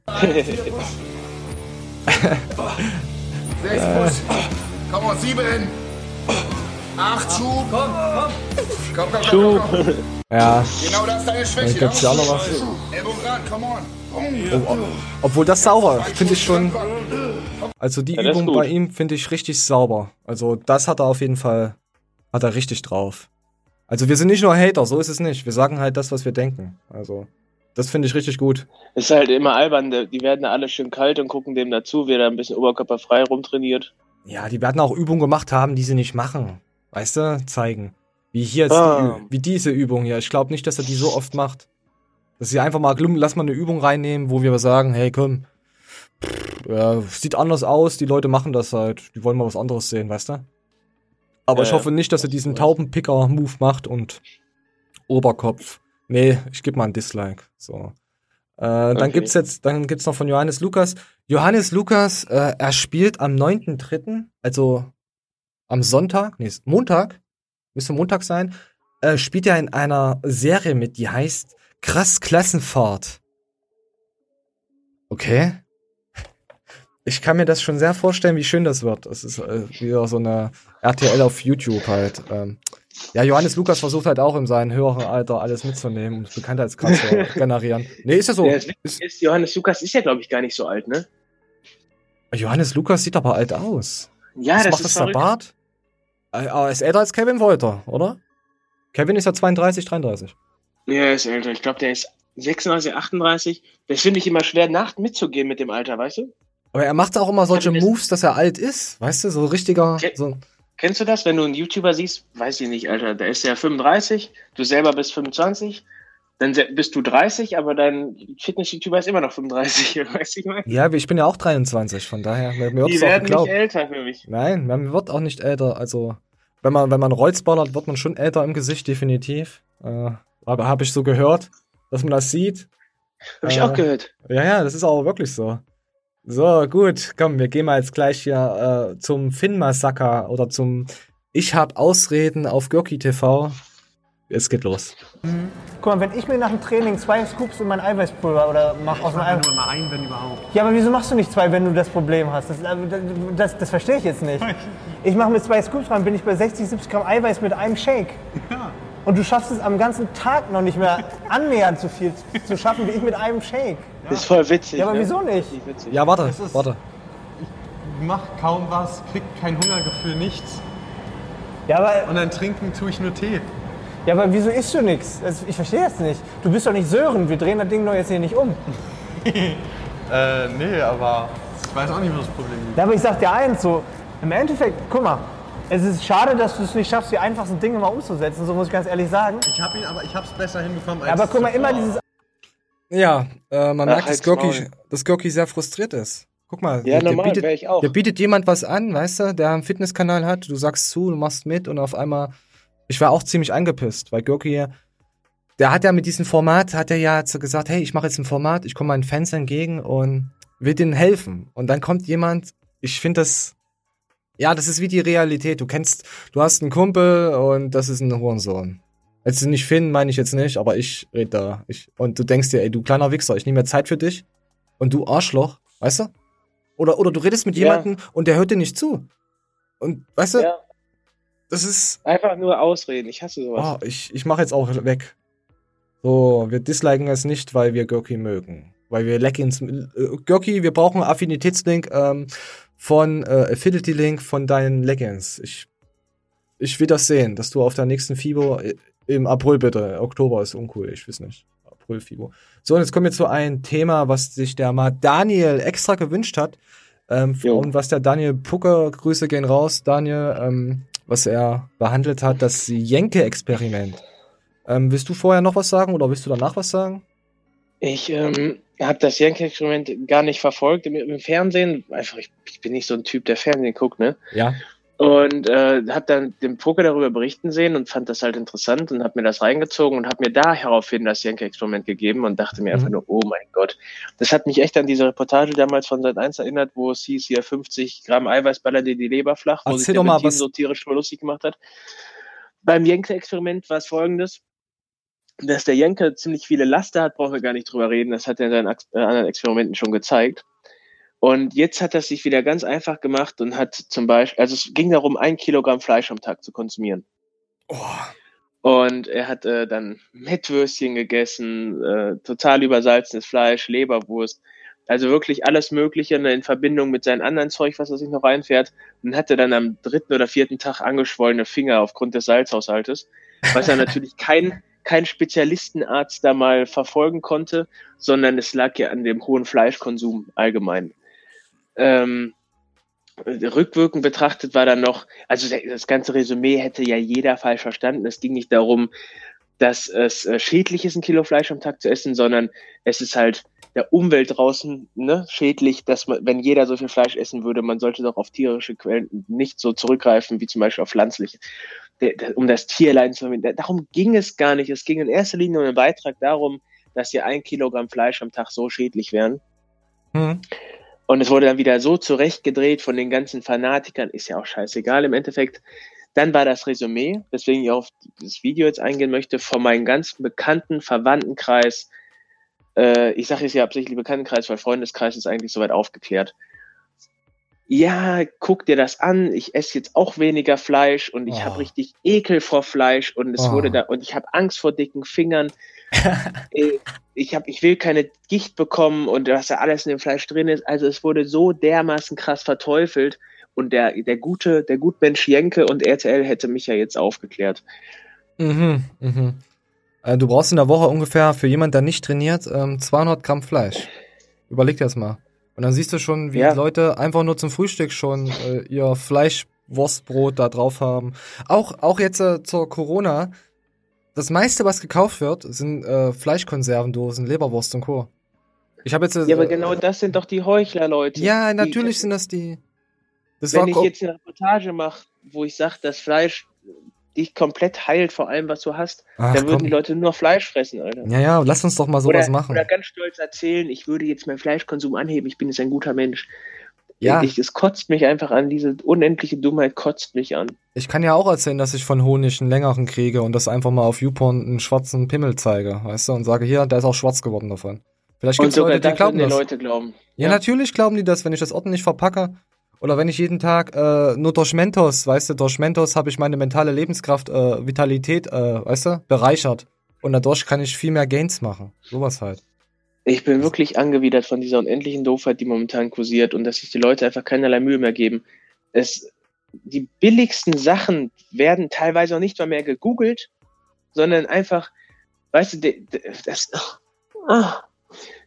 Sechs Push. Komm on, sieben. Acht Schub. Komm, komm. Komm, komm, Schub. komm, komm. Ja. Genau das ist deine Schwäche. Dann gibt's ja auch noch was. Ran, come on. Oh, obwohl das sauber, finde ich schon. Also die ja, Übung bei ihm finde ich richtig sauber. Also das hat er auf jeden Fall, hat er richtig drauf. Also wir sind nicht nur Hater, so ist es nicht. Wir sagen halt das, was wir denken. Also das finde ich richtig gut. Es ist halt immer albern, die werden da alle schön kalt und gucken dem dazu, wie er da ein bisschen oberkörperfrei rumtrainiert. Ja, die werden auch Übungen gemacht haben, die sie nicht machen. Weißt du, zeigen. Wie hier jetzt, ah. die, wie diese Übung hier. Ich glaube nicht, dass er die so oft macht. Dass sie einfach mal, lass mal eine Übung reinnehmen, wo wir sagen, hey, komm, pff, ja, sieht anders aus, die Leute machen das halt. Die wollen mal was anderes sehen, weißt du? Aber ja, ich hoffe nicht, dass er diesen Taubenpicker-Move macht und Oberkopf. Nee, ich gebe mal ein Dislike. So. Äh, okay. Dann gibt's jetzt, dann gibt's noch von Johannes Lukas. Johannes Lukas, äh, er spielt am 9.3., also am Sonntag, nee, Montag, müsste Montag sein, äh, spielt er in einer Serie mit, die heißt Krass Klassenfahrt. Okay. Ich kann mir das schon sehr vorstellen, wie schön das wird. Es ist äh, wieder so eine RTL auf YouTube halt. Ähm, ja, Johannes Lukas versucht halt auch in seinem höheren Alter alles mitzunehmen und Bekanntheitsgrad zu generieren. Nee, ist ja so. Ja, ist, Johannes Lukas ist ja, glaube ich, gar nicht so alt, ne? Johannes Lukas sieht aber alt aus. Ja, Was das macht ist das der Bart? Äh, er ist älter als Kevin Wolter, oder? Kevin ist ja 32, 33. Ja, er ist älter. Ich glaube, der ist 36, 38. Das finde ich immer schwer, Nacht mitzugehen mit dem Alter, weißt du? Aber er macht auch immer solche Moves, dass er alt ist, weißt du? So richtiger. Ken so. Kennst du das, wenn du einen YouTuber siehst? Weiß ich nicht, Alter. Der ist ja 35, du selber bist 25 dann bist du 30, aber dein Fitness-YouTuber ist immer noch 35, weißt du, ich Ja, ich bin ja auch 23, von daher. Mir Die werden nicht älter für mich. Nein, man wird auch nicht älter. Also, wenn man, wenn man Rolls ballert, wird man schon älter im Gesicht, definitiv. Äh, Aber habe ich so gehört, dass man das sieht. Habe ich äh, auch gehört. Ja, ja, das ist auch wirklich so. So, gut, komm, wir gehen mal jetzt gleich hier äh, zum Finn-Massaker oder zum Ich hab Ausreden auf Görki TV. Es geht los. Mhm. Guck mal, wenn ich mir nach dem Training zwei Scoops in mein Eiweißpulver oder mach aus dem Eiweiß. nur mal ein, wenn überhaupt. Ja, aber wieso machst du nicht zwei, wenn du das Problem hast? Das, äh, das, das, das verstehe ich jetzt nicht. Ich mache mit zwei Scoops rein, bin ich bei 60, 70 Gramm Eiweiß mit einem Shake. Ja. Und du schaffst es am ganzen Tag noch nicht mehr annähernd so viel zu schaffen wie ich mit einem Shake. Ja. Das ist voll witzig. Ja, aber ne? wieso nicht? Ja, warte, warte. Ich mach kaum was, krieg kein Hungergefühl, nichts. Ja, aber Und dann trinken tue ich nur Tee. Ja, aber wieso isst du nichts? Ich verstehe das nicht. Du bist doch nicht Sören, wir drehen das Ding doch jetzt hier nicht um. äh, nee, aber ich weiß auch nicht, was das Problem ist. Ja, aber ich sag dir eins, so, im Endeffekt, guck mal, es ist schade, dass du es nicht schaffst, die einfachsten Dinge mal umzusetzen, so muss ich ganz ehrlich sagen. Ich hab ihn, aber ich hab's besser hinbekommen als ja, Aber guck mal, immer dieses... Ja, äh, man Ach, merkt, dass Görki, dass Görki sehr frustriert ist. Guck mal, ja, der, normal, bietet, ich auch. der bietet jemand was an, weißt du, der einen Fitnesskanal hat, du sagst zu, du machst mit und auf einmal ich war auch ziemlich angepisst, weil Görki, der hat ja mit diesem Format, hat er ja gesagt, hey, ich mache jetzt ein Format, ich komme meinen Fans entgegen und will denen helfen. Und dann kommt jemand, ich finde das, ja, das ist wie die Realität. Du kennst, du hast einen Kumpel und das ist ein Hurensohn. Jetzt nicht Finn, meine ich jetzt nicht, aber ich rede da. Ich, und du denkst dir, ey, du kleiner Wichser, ich nehme mir Zeit für dich und du Arschloch, weißt du? Oder, oder du redest mit ja. jemandem und der hört dir nicht zu. Und weißt du, ja. Das ist. Einfach nur Ausreden. Ich hasse sowas. Oh, ich ich mache jetzt auch weg. So, wir disliken es nicht, weil wir Gurki mögen. Weil wir Leggings. Äh, Gurki, wir brauchen Affinitätslink ähm, von äh, Affinity-Link von deinen Leggings. Ich, ich will das sehen, dass du auf der nächsten FIBO äh, im April bitte. Oktober ist uncool, ich weiß nicht. April FIBO. So, und jetzt kommen wir zu einem Thema, was sich der mal Daniel extra gewünscht hat. Ähm, und was der Daniel Pucker, Grüße gehen raus, Daniel, ähm, was er behandelt hat, das Jenke-Experiment. Ähm, willst du vorher noch was sagen oder willst du danach was sagen? Ich ähm, habe das Jenke-Experiment gar nicht verfolgt im, im Fernsehen. Einfach, ich, ich, bin nicht so ein Typ, der Fernsehen guckt, ne? Ja. Und äh, habe dann den Poker darüber berichten sehen und fand das halt interessant und habe mir das reingezogen und habe mir da heraufhin das Jenke-Experiment gegeben und dachte mir mhm. einfach nur, oh mein Gott. Das hat mich echt an diese Reportage damals von Seit 1 erinnert, wo es hieß, hier 50 Gramm Eiweiß ballert dir die Leber flach, wo Erzähl sich der mal, was... so tierisch lustig gemacht hat. Beim Jenke-Experiment war es folgendes, dass der Jenke ziemlich viele Laster hat, brauchen wir gar nicht drüber reden, das hat er in seinen äh, anderen Experimenten schon gezeigt. Und jetzt hat er sich wieder ganz einfach gemacht und hat zum Beispiel, also es ging darum, ein Kilogramm Fleisch am Tag zu konsumieren. Oh. Und er hat äh, dann Mettwürstchen gegessen, äh, total übersalzenes Fleisch, Leberwurst, also wirklich alles Mögliche in Verbindung mit seinem anderen Zeug, was er sich noch reinfährt. Und hatte dann am dritten oder vierten Tag angeschwollene Finger aufgrund des Salzhaushaltes, was er natürlich kein, kein Spezialistenarzt da mal verfolgen konnte, sondern es lag ja an dem hohen Fleischkonsum allgemein. Ähm, rückwirkend betrachtet war dann noch, also das ganze Resümee hätte ja jeder falsch verstanden. Es ging nicht darum, dass es äh, schädlich ist, ein Kilo Fleisch am Tag zu essen, sondern es ist halt der Umwelt draußen ne, schädlich, dass man, wenn jeder so viel Fleisch essen würde, man sollte doch auf tierische Quellen nicht so zurückgreifen wie zum Beispiel auf pflanzliche, um das Tierleiden zu vermeiden. Darum ging es gar nicht. Es ging in erster Linie um einen Beitrag darum, dass ja ein Kilogramm Fleisch am Tag so schädlich wären. Mhm. Und es wurde dann wieder so zurechtgedreht von den ganzen Fanatikern, ist ja auch scheißegal im Endeffekt. Dann war das Resümee, weswegen ich auf das Video jetzt eingehen möchte, von meinem ganz bekannten Verwandtenkreis. Äh, ich sage jetzt ja absichtlich Bekanntenkreis, weil Freundeskreis ist eigentlich soweit aufgeklärt. Ja, guck dir das an, ich esse jetzt auch weniger Fleisch und ich oh. habe richtig Ekel vor Fleisch und es oh. wurde da und ich habe Angst vor dicken Fingern Äh, ich, hab, ich will keine Gicht bekommen und was da alles in dem Fleisch drin ist. Also es wurde so dermaßen krass verteufelt und der, der gute, der Gutmensch Jenke und RTL hätte mich ja jetzt aufgeklärt. Mhm, mhm. Äh, du brauchst in der Woche ungefähr für jemanden, der nicht trainiert, 200 ähm, Gramm Fleisch. Überleg dir das mal. Und dann siehst du schon, wie ja. Leute einfach nur zum Frühstück schon äh, ihr Fleischwurstbrot da drauf haben. Auch, auch jetzt äh, zur Corona das meiste, was gekauft wird, sind äh, Fleischkonservendosen, Leberwurst und Co. Ich habe jetzt. Äh, ja, aber genau das sind doch die Heuchler, Leute. Ja, natürlich die, sind das die. Das wenn ich jetzt eine Reportage mache, wo ich sage, dass Fleisch dich komplett heilt vor allem, was du hast, Ach, dann würden komm. die Leute nur Fleisch fressen, Alter. Ja, ja, lass uns doch mal sowas oder, machen. Oder ganz stolz erzählen, ich würde jetzt meinen Fleischkonsum anheben, ich bin jetzt ein guter Mensch. Ja. Ich, es kotzt mich einfach an, diese unendliche Dummheit kotzt mich an. Ich kann ja auch erzählen, dass ich von Honig einen längeren kriege und das einfach mal auf YouPorn einen schwarzen Pimmel zeige, weißt du, und sage, hier, der ist auch schwarz geworden davon. Vielleicht gibt es Leute, die glauben das. Leute glauben. Ja, ja, natürlich glauben die das, wenn ich das ordentlich verpacke. Oder wenn ich jeden Tag äh, nur durch Mentos, weißt du, durch Mentos habe ich meine mentale Lebenskraft, äh, Vitalität, äh, weißt du, bereichert. Und dadurch kann ich viel mehr Gains machen. Sowas halt. Ich bin wirklich angewidert von dieser unendlichen Doofheit, die momentan kursiert und dass sich die Leute einfach keinerlei Mühe mehr geben. Es, die billigsten Sachen werden teilweise auch nicht mal mehr gegoogelt, sondern einfach, weißt du, das, oh,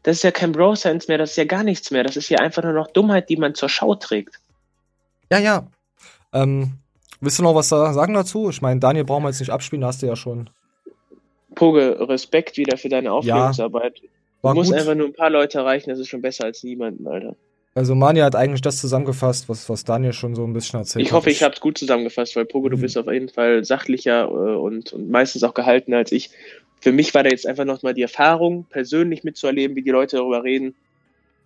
das ist ja kein Bro-Sense mehr, das ist ja gar nichts mehr. Das ist ja einfach nur noch Dummheit, die man zur Schau trägt. Ja, ja. Ähm, willst du noch was sagen dazu? Ich meine, Daniel brauchen wir jetzt nicht abspielen, hast du ja schon. Poge, Respekt wieder für deine Aufklärungsarbeit. Ja, du musst gut. einfach nur ein paar Leute erreichen, das ist schon besser als niemanden, Alter. Also Mani hat eigentlich das zusammengefasst, was, was Daniel schon so ein bisschen erzählt ich hat. Ich hoffe, ich habe es gut zusammengefasst, weil Pogo, mhm. du bist auf jeden Fall sachlicher äh, und, und meistens auch gehaltener als ich für mich war da jetzt einfach nochmal die Erfahrung, persönlich mitzuerleben, wie die Leute darüber reden.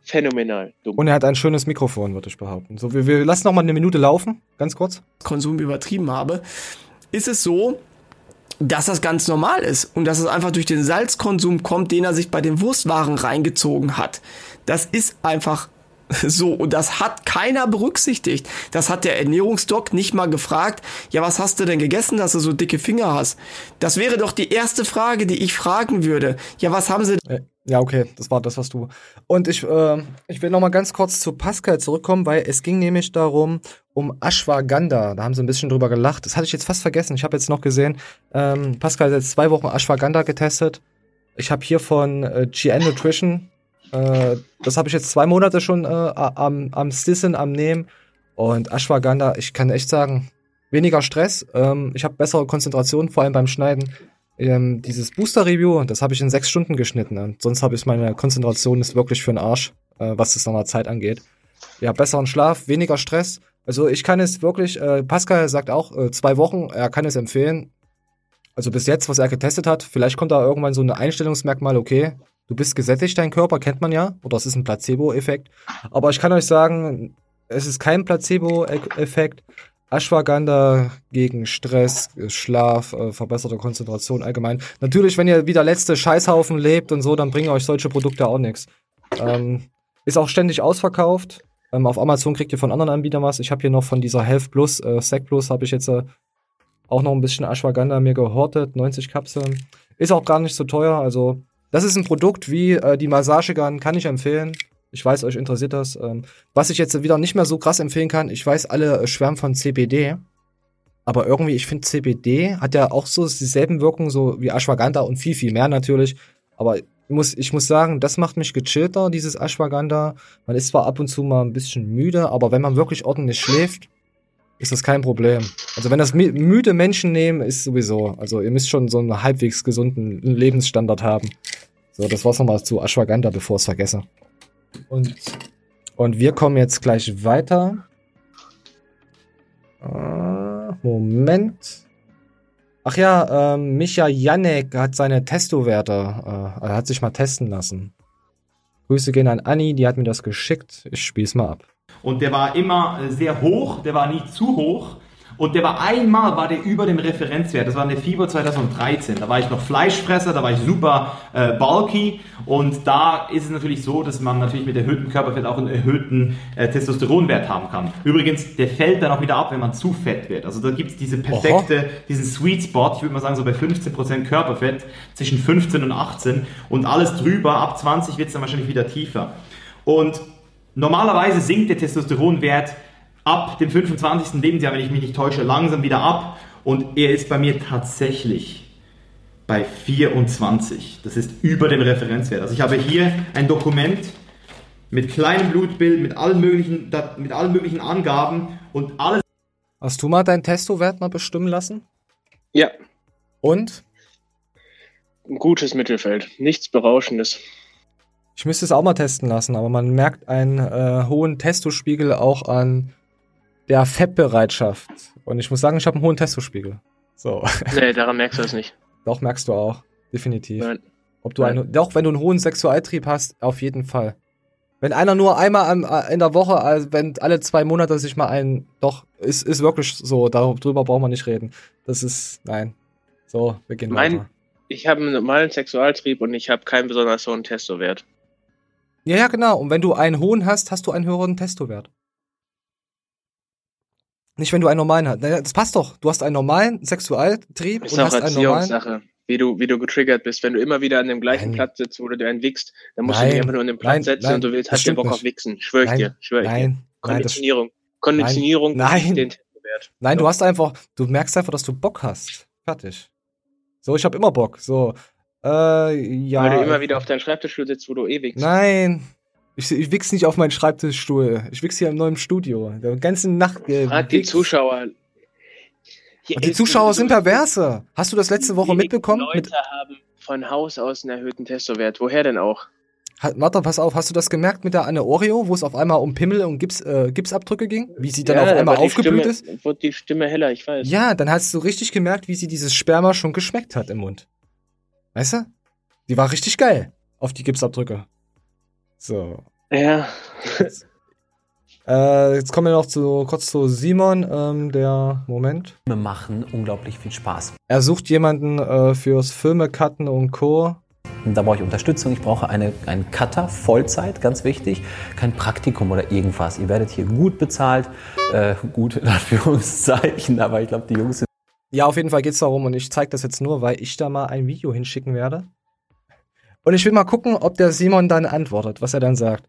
Phänomenal. Dumm. Und er hat ein schönes Mikrofon, würde ich behaupten. So, wir, wir lassen noch mal eine Minute laufen, ganz kurz. Konsum übertrieben habe, ist es so, dass das ganz normal ist und dass es einfach durch den Salzkonsum kommt, den er sich bei den Wurstwaren reingezogen hat. Das ist einfach so, und das hat keiner berücksichtigt. Das hat der Ernährungsdoc nicht mal gefragt, ja, was hast du denn gegessen, dass du so dicke Finger hast? Das wäre doch die erste Frage, die ich fragen würde. Ja, was haben sie. Äh, ja, okay, das war das, was du. Und ich, äh, ich will noch mal ganz kurz zu Pascal zurückkommen, weil es ging nämlich darum, um Ashwagandha. Da haben sie ein bisschen drüber gelacht. Das hatte ich jetzt fast vergessen. Ich habe jetzt noch gesehen, ähm, Pascal hat jetzt zwei Wochen Ashwagandha getestet. Ich habe hier von äh, GN Nutrition äh, das habe ich jetzt zwei Monate schon äh, am, am Stissen, am Nehmen. Und Ashwagandha, ich kann echt sagen, weniger Stress. Ähm, ich habe bessere Konzentration, vor allem beim Schneiden. Ähm, dieses Booster-Review, das habe ich in sechs Stunden geschnitten. Und sonst habe ich meine Konzentration ist wirklich für den Arsch, äh, was das nach der Zeit angeht. Ja, besseren Schlaf, weniger Stress. Also ich kann es wirklich, äh, Pascal sagt auch, äh, zwei Wochen, er kann es empfehlen. Also bis jetzt, was er getestet hat, vielleicht kommt da irgendwann so ein Einstellungsmerkmal, okay, Du bist gesättigt, dein Körper, kennt man ja. Oder es ist ein Placebo-Effekt. Aber ich kann euch sagen, es ist kein Placebo-Effekt. Ashwagandha gegen Stress, Schlaf, äh, verbesserte Konzentration allgemein. Natürlich, wenn ihr wieder letzte Scheißhaufen lebt und so, dann bringen euch solche Produkte auch nichts. Ähm, ist auch ständig ausverkauft. Ähm, auf Amazon kriegt ihr von anderen Anbietern was. Ich habe hier noch von dieser Health Plus, äh, Sec Plus, habe ich jetzt äh, auch noch ein bisschen Ashwagandha mir gehortet. 90 Kapseln. Ist auch gar nicht so teuer. Also das ist ein Produkt wie äh, die Massagegun, kann ich empfehlen. Ich weiß, euch interessiert das. Ähm, was ich jetzt wieder nicht mehr so krass empfehlen kann, ich weiß, alle äh, schwärmen von CBD. Aber irgendwie, ich finde, CBD hat ja auch so dieselben Wirkungen, so wie Ashwagandha und viel, viel mehr natürlich. Aber muss, ich muss sagen, das macht mich gechillter, dieses Ashwagandha. Man ist zwar ab und zu mal ein bisschen müde, aber wenn man wirklich ordentlich schläft, ist das kein Problem. Also wenn das müde Menschen nehmen, ist sowieso. Also ihr müsst schon so einen halbwegs gesunden Lebensstandard haben. So, das war's nochmal zu Ashwagandha, bevor ich es vergesse. Und, und wir kommen jetzt gleich weiter. Uh, Moment. Ach ja, ähm, Micha Janek hat seine Testo-Werte, äh, hat sich mal testen lassen. Grüße gehen an Anni, die hat mir das geschickt. Ich spiel's mal ab. Und der war immer sehr hoch, der war nie zu hoch. Und der war einmal war der über dem Referenzwert. Das war in der FIBO 2013. Da war ich noch Fleischfresser, da war ich super äh, bulky. Und da ist es natürlich so, dass man natürlich mit erhöhtem Körperfett auch einen erhöhten äh, Testosteronwert haben kann. Übrigens, der fällt dann auch wieder ab, wenn man zu fett wird. Also da gibt es diese perfekte, Oho. diesen Sweet Spot, ich würde mal sagen so bei 15% Körperfett, zwischen 15 und 18. Und alles drüber, ab 20 wird es dann wahrscheinlich wieder tiefer. Und normalerweise sinkt der Testosteronwert ab dem 25. Lebensjahr, wenn ich mich nicht täusche, langsam wieder ab. Und er ist bei mir tatsächlich bei 24. Das ist über dem Referenzwert. Also ich habe hier ein Dokument mit kleinem Blutbild, mit allen möglichen, mit allen möglichen Angaben und alles. Hast du mal deinen Testowert mal bestimmen lassen? Ja. Und? Ein gutes Mittelfeld. Nichts Berauschendes. Ich müsste es auch mal testen lassen, aber man merkt einen äh, hohen Testospiegel auch an der Fettbereitschaft. Und ich muss sagen, ich habe einen hohen Testospiegel. So. Nee, daran merkst du es nicht. Doch, merkst du auch. Definitiv. Nein. Ob du einen, doch, wenn du einen hohen Sexualtrieb hast, auf jeden Fall. Wenn einer nur einmal am, äh, in der Woche, also wenn alle zwei Monate sich mal einen, doch, ist, ist wirklich so, darüber brauchen wir nicht reden. Das ist, nein. So, wir gehen Mein, weiter. ich habe einen normalen Sexualtrieb und ich habe keinen besonders hohen Testowert. Ja, ja, genau. Und wenn du einen hohen hast, hast du einen höheren Testowert. Nicht, wenn du einen normalen hast. Naja, Das passt doch. Du hast einen normalen Sexualtrieb Ist und auch hast einen normalen. Erziehungssache, wie du, wie du getriggert bist. Wenn du immer wieder an dem gleichen Nein. Platz sitzt, wo du dir einen wickst, dann musst Nein. du dich einfach nur an den Platz Nein, setzen und du willst, hast den Bock auf nicht. Wichsen. Schwör ich Nein, dir, schwör ich nein, dir. Konditionierung. Konditionierung Nein, den. Nein, du hast einfach, du merkst einfach, dass du Bock hast. Fertig. So, ich habe immer Bock. So, äh, ja. Weil du immer wieder auf deinem Schreibtischstuhl sitzt, wo du eh wickst. Nein. Ich, ich wichs nicht auf meinen Schreibtischstuhl. Ich wichs hier im neuen Studio. Der ganze Nacht. Äh, Frag die. Zuschauer. Die Zuschauer sind perverse. Hast du das letzte Woche mitbekommen? Leute Mit, haben von Haus aus einen erhöhten Testowert. Woher denn auch? hat, warte, pass auf, hast du das gemerkt mit der Anne Oreo, wo es auf einmal um Pimmel und Gips, äh, Gipsabdrücke ging? Wie sie dann Ja, auf einmal aufgeblüht ist? Wurde die Stimme heller, ich weiß. Ja, dann hast du richtig gemerkt, wie sie dieses Sperma schon geschmeckt hat im Mund. Weißt du? Die war richtig geil auf die Gipsabdrücke. So. Ja. Äh, jetzt kommen wir noch zu, kurz zu Simon, ähm, der, Moment. machen unglaublich viel Spaß. Er sucht jemanden äh, fürs Filme-Cutten und Co. Und da brauche ich Unterstützung. Ich brauche eine, einen Cutter, Vollzeit, ganz wichtig. Kein Praktikum oder irgendwas. Ihr werdet hier gut bezahlt. Äh, gut in Anführungszeichen, aber ich glaube, die Jungs sind Ja, auf jeden Fall geht's darum und ich zeige das jetzt nur, weil ich da mal ein Video hinschicken werde. Und ich will mal gucken, ob der Simon dann antwortet, was er dann sagt.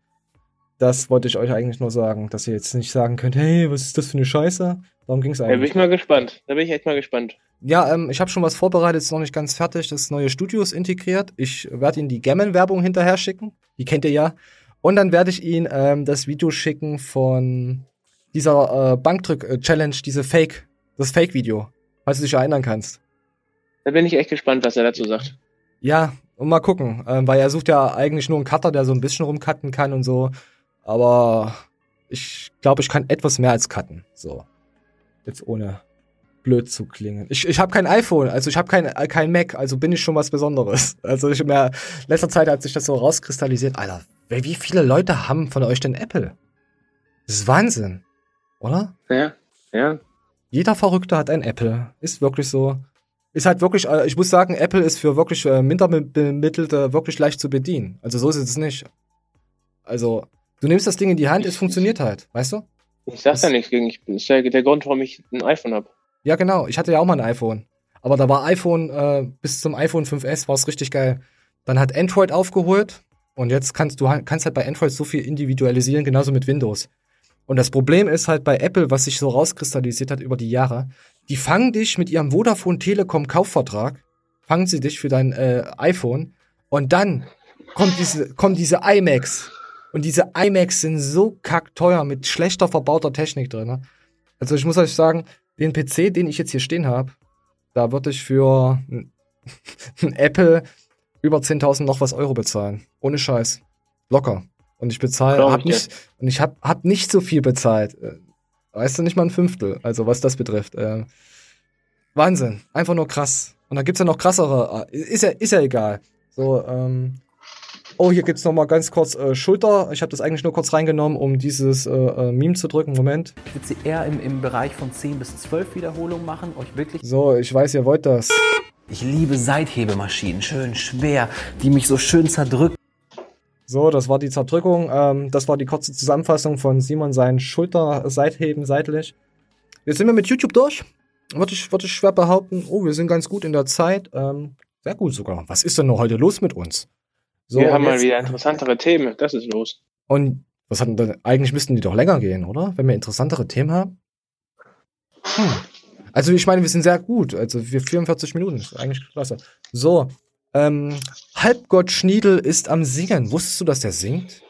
Das wollte ich euch eigentlich nur sagen, dass ihr jetzt nicht sagen könnt, hey, was ist das für eine Scheiße? Darum ging's Da bin eigentlich. ich mal gespannt. Da bin ich echt mal gespannt. Ja, ähm, ich habe schon was vorbereitet, ist noch nicht ganz fertig. Das neue Studio ist integriert. Ich werde Ihnen die Gammon-Werbung hinterher schicken. Die kennt ihr ja. Und dann werde ich Ihnen ähm, das Video schicken von dieser äh, Bankdrück-Challenge, diese Fake, das Fake-Video, falls du dich erinnern kannst. Da bin ich echt gespannt, was er dazu sagt. Ja, und mal gucken, ähm, weil er sucht ja eigentlich nur einen Cutter, der so ein bisschen rumcutten kann und so. Aber ich glaube, ich kann etwas mehr als cutten. So. Jetzt ohne blöd zu klingen. Ich, ich habe kein iPhone, also ich habe kein, äh, kein Mac, also bin ich schon was Besonderes. Also ich mir letzter Zeit hat sich das so rauskristallisiert. Alter, wie viele Leute haben von euch denn Apple? Das ist Wahnsinn, oder? Ja, ja. Jeder Verrückte hat ein Apple. Ist wirklich so. Ist halt wirklich, äh, ich muss sagen, Apple ist für wirklich äh, Minderbemittelte wirklich leicht zu bedienen. Also so ist es nicht. Also, du nimmst das Ding in die Hand, es funktioniert halt, weißt du? Ich sag da nichts gegen. Ich, das ist ja der Grund, warum ich ein iPhone habe. Ja, genau. Ich hatte ja auch mal ein iPhone. Aber da war iPhone, äh, bis zum iPhone 5S war es richtig geil. Dann hat Android aufgeholt und jetzt kannst du kannst halt bei Android so viel individualisieren, genauso mit Windows. Und das Problem ist halt bei Apple, was sich so rauskristallisiert hat über die Jahre, die fangen dich mit ihrem Vodafone Telekom Kaufvertrag, fangen sie dich für dein äh, iPhone und dann kommt diese, kommen diese iMacs. Und diese iMacs sind so kackteuer mit schlechter verbauter Technik drin. Ne? Also ich muss euch sagen, den PC, den ich jetzt hier stehen habe, da würde ich für ein Apple über 10.000 noch was Euro bezahlen. Ohne Scheiß. Locker. Und ich bezahle, hab ich nicht, und ich hab, hab nicht so viel bezahlt. Äh, Weißt du, nicht mal ein Fünftel, also was das betrifft. Äh, Wahnsinn. Einfach nur krass. Und da gibt's ja noch krassere. äh, Ist ja, ist ja egal. So, ähm, Oh, hier gibt's noch mal ganz kurz äh, Schulter. Ich habe das eigentlich nur kurz reingenommen, um dieses äh, äh, Meme zu drücken. Moment. Ich würde sie eher im, im Bereich von 10 bis 12 Wiederholungen machen. Euch wirklich. So, ich weiß, ihr wollt das. Ich liebe Seithebemaschinen, schön schwer, die mich so schön zerdrücken. So, das war die Zerdrückung. Ähm, das war die kurze Zusammenfassung von Simon seinen Schulter-Seitheben seitlich. Jetzt sind wir mit YouTube durch. Würde ich, würde ich schwer behaupten. Oh, wir sind ganz gut in der Zeit. Ähm, sehr gut sogar. Was ist denn noch heute los mit uns? So, Wir haben mal wieder interessantere Themen. Das ist los. Und was hat denn eigentlich müssten die doch länger gehen, oder? Wenn wir interessantere Themen haben? Hm. Also ich meine, wir sind sehr gut. Also wir 44 Minuten, ist eigentlich klasse. So, ähm, Halbgott Schniedel ist am Singen. Wusstest du, dass der singt?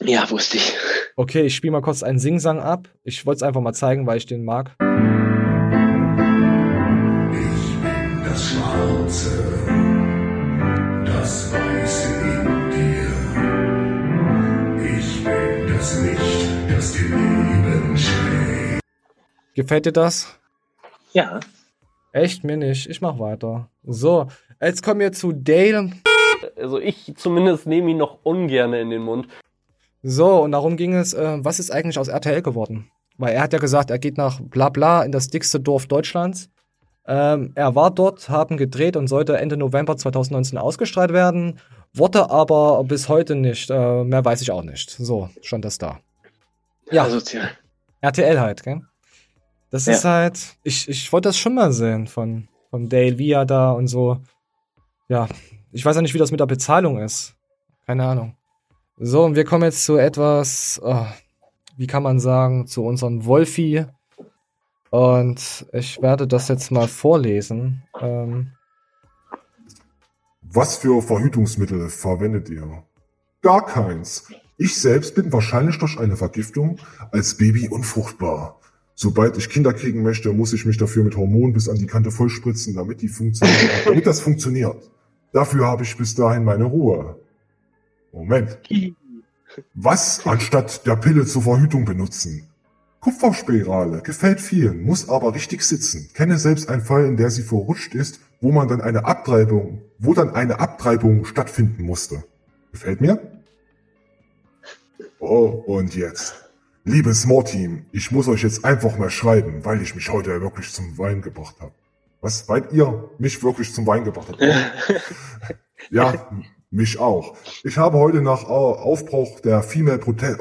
Ja, wusste ich. Okay, ich spiele mal kurz einen Singsang ab. Ich wollte es einfach mal zeigen, weil ich den mag. Das Schwarze, das Weiße in dir. Ich bin das Licht, das dir Leben schenkt. Gefällt dir das? Ja. Echt mir nicht. Ich mach weiter. So, jetzt kommen wir zu Dale. Also ich zumindest nehme ihn noch ungern in den Mund. So, und darum ging es, äh, was ist eigentlich aus RTL geworden? Weil er hat ja gesagt, er geht nach bla bla in das dickste Dorf Deutschlands. Ähm, er war dort, haben gedreht und sollte Ende November 2019 ausgestrahlt werden. Wurde aber bis heute nicht. Äh, mehr weiß ich auch nicht. So, schon das da. Ja. Sozial. RTL halt, gell? Das Ja. ist halt, ich, ich wollte das schon mal sehen von, von Dale Via da und so. Ja, ich weiß ja nicht, wie das mit der Bezahlung ist. Keine Ahnung. So, und wir kommen jetzt zu etwas, oh, wie kann man sagen, zu unserem Wolfi. Und ich werde das jetzt mal vorlesen. Ähm, Was für Verhütungsmittel verwendet ihr? Gar keins. Ich selbst bin wahrscheinlich durch eine Vergiftung als Baby unfruchtbar. Sobald ich Kinder kriegen möchte, muss ich mich dafür mit Hormonen bis an die Kante vollspritzen, damit die funktionieren, damit das funktioniert. Dafür habe ich bis dahin meine Ruhe. Moment. Was anstatt der Pille zur Verhütung benutzen? Kupferspirale gefällt vielen, muss aber richtig sitzen. Kenne selbst einen Fall, in der sie verrutscht ist, wo man dann eine Abtreibung, wo dann eine Abtreibung stattfinden musste. Gefällt mir? Oh, und jetzt. Liebes Morteam, ich muss euch jetzt einfach mal schreiben, weil ich mich heute wirklich zum Wein gebracht habe. Was? Weil ihr mich wirklich zum Wein gebracht habt? ja, mich auch. Ich habe heute nach Au- Aufbruch der Female Prote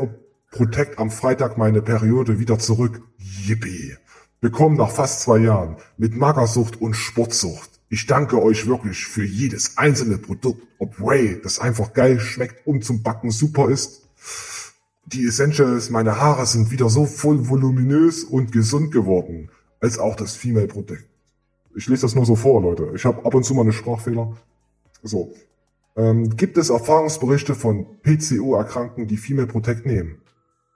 Protect am Freitag meine Periode wieder zurück. Yippie. Bekommen nach fast zwei Jahren mit Magersucht und Sportsucht. Ich danke euch wirklich für jedes einzelne Produkt, ob Whey, das einfach geil schmeckt und zum Backen super ist. Die Essentials, meine Haare sind wieder so voll voluminös und gesund geworden, als auch das Female Protect. Ich lese das nur so vor, Leute. Ich habe ab und zu mal eine Sprachfehler. So. Ähm, gibt es Erfahrungsberichte von PCO-Erkrankten, die Female Protect nehmen?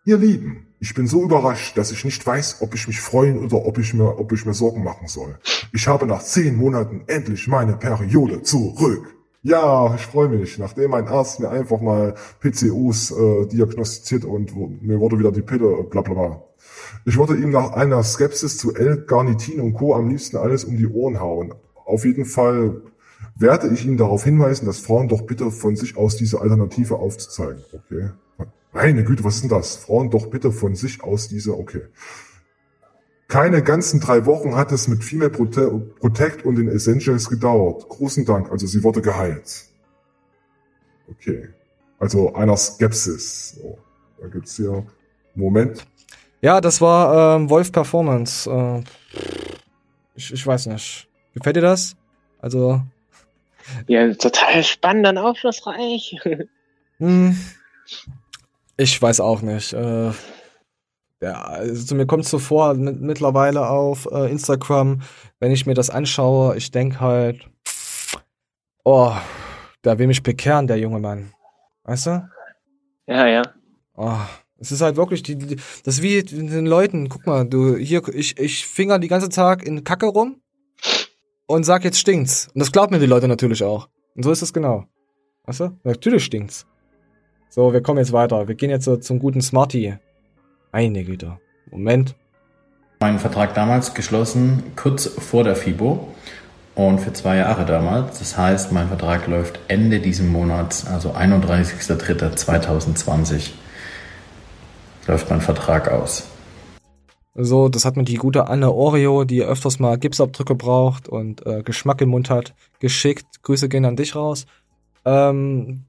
Ihr Lieben, ich bin so überrascht, dass ich nicht weiß, ob ich mich freuen oder ob ich mir, ob ich mir Sorgen machen soll. Ich habe nach zehn Monaten endlich meine Periode zurück. Ja, ich freue mich, nachdem mein Arzt mir einfach mal PCOs äh, diagnostiziert und mir wurde wieder die Pille, bla bla bla. Ich würde ihm nach einer Skepsis zu L-Garnitin und Co. am liebsten alles um die Ohren hauen. Auf jeden Fall werde ich ihn darauf hinweisen, dass Frauen doch bitte von sich aus diese Alternative aufzuzeigen. Okay. Meine Güte, was ist denn das? Frauen doch bitte von sich aus diese, okay. Keine ganzen drei Wochen hat es mit Female Prote Protect und den Essentials gedauert. Großen Dank, also sie wurde geheilt. Okay. Also einer Skepsis. So. Da gibt's hier Moment. ja, das war ähm, Wolf Performance. Äh, ich, ich weiß nicht. Gefällt dir das? Also, Ja, total spannend und aufschlussreich. Hm, ich weiß auch nicht. Äh, ja, also mir kommt so vor, mit, mittlerweile auf äh, Instagram, wenn ich mir das anschaue, ich denk halt, oh, der will mich bekehren, der junge Mann. Weißt du? Ja, ja. Oh, es ist halt wirklich, die, die, das ist wie den Leuten, guck mal, du, hier, ich, ich finger die ganze Tag in Kacke rum und sag, jetzt stinkt's. Und das glauben mir die Leute natürlich auch. Und so ist es genau. Weißt du? Natürlich stinkt's. So, wir kommen jetzt weiter. Wir gehen jetzt so zum guten Smarty. Eine Güte. Moment. Meinen Vertrag damals geschlossen, kurz vor der FIBO und für zwei Jahre damals. Das heißt, mein Vertrag läuft Ende diesen Monats, also 31.03.2020, läuft mein Vertrag aus. So, das hat mir die gute Anne Oreo, die öfters mal Gipsabdrücke braucht und äh, Geschmack im Mund hat, geschickt. Grüße gehen an dich raus. Ähm,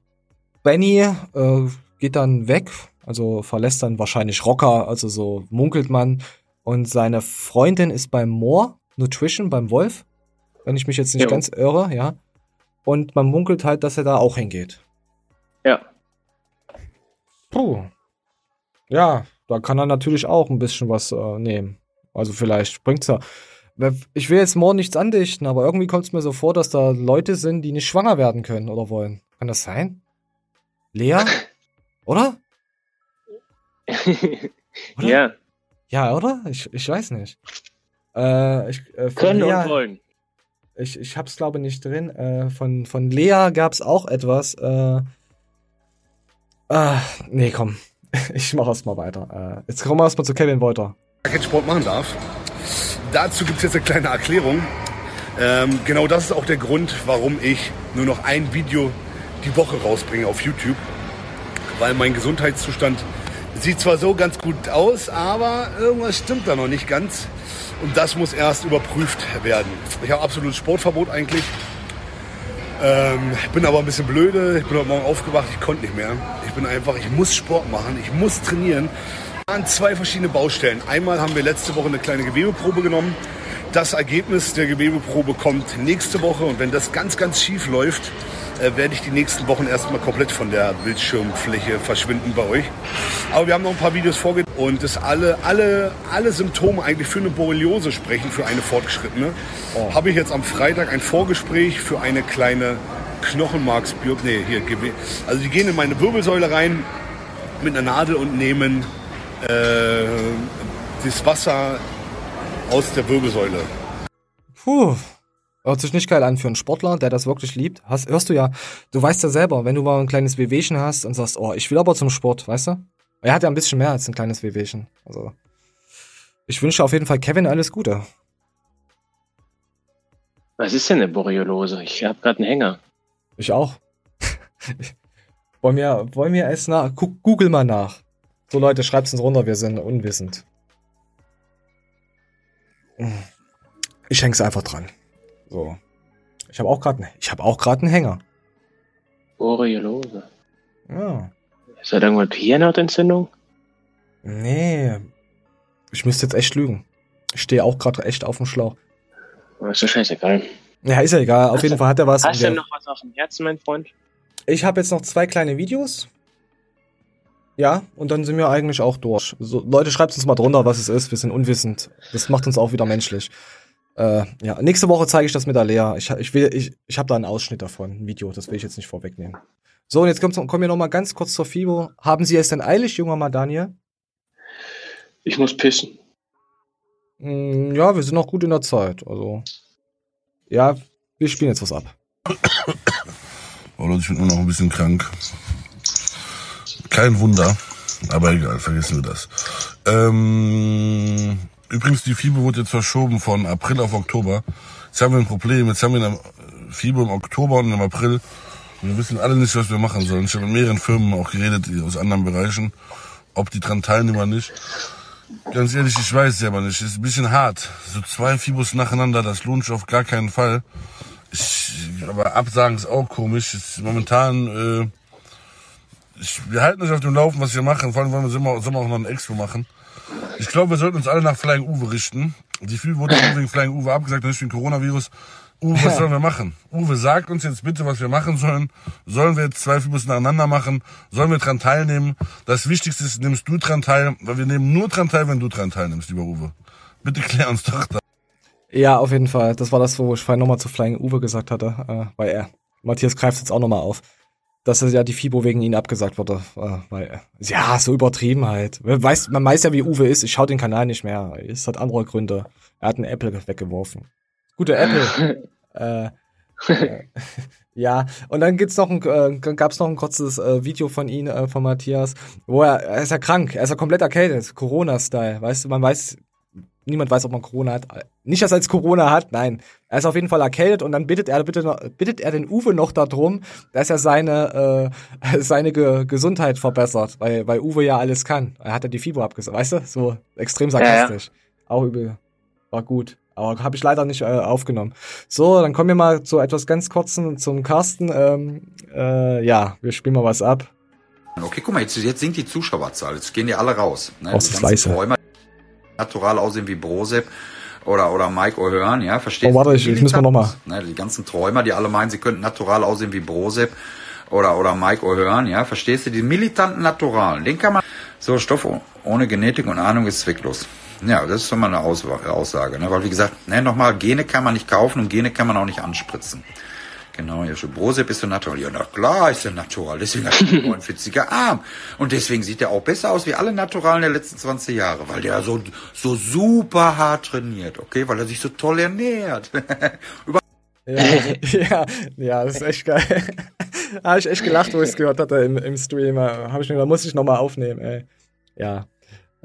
Benny äh, geht dann weg, also verlässt dann wahrscheinlich Rocker, also so munkelt man. Und seine Freundin ist beim Moor Nutrition, beim Wolf, wenn ich mich jetzt nicht Jo. ganz irre, ja. Und man munkelt halt, dass er da auch hingeht. Ja. Puh. Ja, da kann er natürlich auch ein bisschen was äh, nehmen. Also vielleicht bringt's ja. Ich will jetzt morgen nichts andichten, aber irgendwie kommt es mir so vor, dass da Leute sind, die nicht schwanger werden können oder wollen. Kann das sein? Lea? Oder? Oder? Ja. Ja, oder? Ich, ich weiß nicht. Äh, ich, äh, von Können Lea, und wollen. Ich, ich hab's glaube nicht drin. Äh, von, von Lea gab's auch etwas. Äh, ah, nee, komm. Ich mach erst mal weiter. Äh, jetzt kommen wir erstmal zu Kevin Wolter. Sport machen darf. Dazu gibt es jetzt eine kleine Erklärung. Ähm, genau das ist auch der Grund, warum ich nur noch ein Video die Woche rausbringe auf YouTube. Weil mein Gesundheitszustand sieht zwar so ganz gut aus, aber irgendwas stimmt da noch nicht ganz. Und das muss erst überprüft werden. Ich habe absolutes Sportverbot eigentlich. Ähm, bin aber ein bisschen blöde. Ich bin heute Morgen aufgewacht, ich konnte nicht mehr. Ich bin einfach, ich muss Sport machen, ich muss trainieren. An zwei verschiedene Baustellen. Einmal haben wir letzte Woche eine kleine Gewebeprobe genommen. Das Ergebnis der Gewebeprobe kommt nächste Woche und wenn das ganz, ganz schief läuft, äh, werde ich die nächsten Wochen erstmal komplett von der Bildschirmfläche verschwinden bei euch. Aber wir haben noch ein paar Videos vorgelegt und das alle, alle, alle Symptome eigentlich für eine Borreliose sprechen, für eine fortgeschrittene. Oh. Habe ich jetzt am Freitag ein Vorgespräch für eine kleine Knochenmarksbiopsie. Nee, hier, also die gehen in meine Wirbelsäule rein mit einer Nadel und nehmen äh, das Wasser aus der Wirbelsäule. Puh. Hört sich nicht geil an für einen Sportler, der das wirklich liebt. Hast, hörst du ja, du weißt ja selber, wenn du mal ein kleines Wehwehchen hast und sagst, oh, ich will aber zum Sport, weißt du? Er hat ja ein bisschen mehr als ein kleines Wehwehchen. Also, ich wünsche auf jeden Fall Kevin alles Gute. Was ist denn eine Borreliose? Ich habe gerade einen Hänger. Ich auch. wollen wir, wollen wir es nach? Guck, Google mal nach. So Leute, schreibt's uns runter, wir sind unwissend. Ich häng's einfach dran. So. Ich habe auch gerade, ich habe auch gerade einen Hänger. Borreliose. Ja. Ist das irgendwas Hirnhautentzündung? Nee. Ich müsste jetzt echt lügen. Ich stehe auch gerade echt auf dem Schlauch. Ist ja scheißegal. Ja, ist ja egal. Auf Hast jeden Fall hat er was. Hast du noch was auf dem Herzen, mein Freund? Ich habe jetzt noch zwei kleine Videos. Ja, und dann sind wir eigentlich auch durch. So, Leute, schreibt uns mal drunter, was es ist. Wir sind unwissend. Das macht uns auch wieder menschlich. Äh, ja, nächste Woche zeige ich das mit der Lea. Ich, ich will, ich, ich habe da einen Ausschnitt davon, ein Video. Das will ich jetzt nicht vorwegnehmen. So, und jetzt kommen wir noch mal ganz kurz zur FIBO. Haben Sie es denn eilig, junger Mann Daniel? Ich muss pissen. Mm, ja, wir sind noch gut in der Zeit. Also, ja, wir spielen jetzt was ab. Oh Leute, ich bin immer noch ein bisschen krank. Kein Wunder, aber egal, vergessen wir das. Ähm, übrigens, die FIBO wurde jetzt verschoben von April auf Oktober. Jetzt haben wir ein Problem. Jetzt haben wir eine FIBO im Oktober und im April. Wir wissen alle nicht, was wir machen sollen. Ich habe mit mehreren Firmen auch geredet aus anderen Bereichen, ob die dran teilnehmen oder nicht. Ganz ehrlich, ich weiß es aber nicht. Ist ein bisschen hart. So zwei Fibos nacheinander, das lohnt sich auf gar keinen Fall. Ich, aber Absagen ist auch komisch. Ist momentan, äh, ich, wir halten euch auf dem Laufen, was wir machen. Vor allem wollen wir Sommer, Sommer auch noch ein Expo machen. Ich glaube, wir sollten uns alle nach Flying Uwe richten. Die viel wurde wegen Flying Uwe abgesagt, nicht wegen Coronavirus. Uwe, was sollen wir machen? Uwe, sagt uns jetzt bitte, was wir machen sollen. Sollen wir jetzt zwei Fibus nacheinander machen? Sollen wir dran teilnehmen? Das Wichtigste ist, nimmst du dran teil, weil wir nehmen nur dran teil, wenn du dran teilnimmst, lieber Uwe. Bitte klär uns doch da. Ja, auf jeden Fall. Das war das, wo ich vorhin nochmal zu Flying Uwe gesagt hatte, äh, weil er, Matthias greift jetzt auch nochmal auf, dass ja die FIBO wegen ihn abgesagt wurde, äh, weil, ja, so übertrieben halt. Man weiß, man weiß ja, wie Uwe ist. Ich schau den Kanal nicht mehr. Es hat andere Gründe. Er hat einen Apple weggeworfen. Gute Apple. äh, äh, ja, und dann gibt's noch ein, äh, gab's noch ein kurzes äh, Video von ihm, äh, von Matthias, wo er, er ist ja krank, er ist ja komplett erkältet, Corona-Style, weißt du, man weiß, niemand weiß, ob man Corona hat. Nicht, dass er jetzt Corona hat, nein. Er ist auf jeden Fall erkältet und dann bittet er, bitte bittet er den Uwe noch darum, dass er seine, äh, seine Ge Gesundheit verbessert, weil, weil Uwe ja alles kann. Er hat ja die Fibo abgesagt, weißt du? So extrem sarkastisch. Auch übel. War gut. Aber habe ich leider nicht äh, aufgenommen. So, dann kommen wir mal zu etwas ganz kurzen zum Carsten. Ähm, äh, ja, wir spielen mal was ab. Okay, guck mal, jetzt, jetzt sinkt die Zuschauerzahl. Jetzt gehen die alle raus. Ne? Aus die. Träumer, die natural aussehen wie Brosep oder, oder Mike O'Hearn, ja, verstehst Oh, warte, ich- ich muss mal noch mal. Ne, die ganzen Träumer, die alle meinen, sie könnten natural aussehen wie Brosep oder, oder Mike O'Hearn, ja, verstehst du? Die militanten Naturalen, den kann man, so Stoff oh- ohne Genetik und Ahnung ist zwecklos. Ja, das ist schon mal eine Aussage, ne? weil wie gesagt, ne, nochmal, Gene kann man nicht kaufen und Gene kann man auch nicht anspritzen. Genau, ja, schon Brosep ist so natural. Ja, na klar ist er natural. Deswegen hat er einen 49er Arm. Und deswegen sieht er auch besser aus wie alle Naturalen der letzten 20 Jahre, weil der so, so super hart trainiert, okay? Weil er sich so toll ernährt. Ja, ja, ja, das ist echt geil. habe ich echt gelacht, wo ich es gehört hatte im, im Stream. Hab ich mir, da muss ich nochmal aufnehmen, ey. Ja.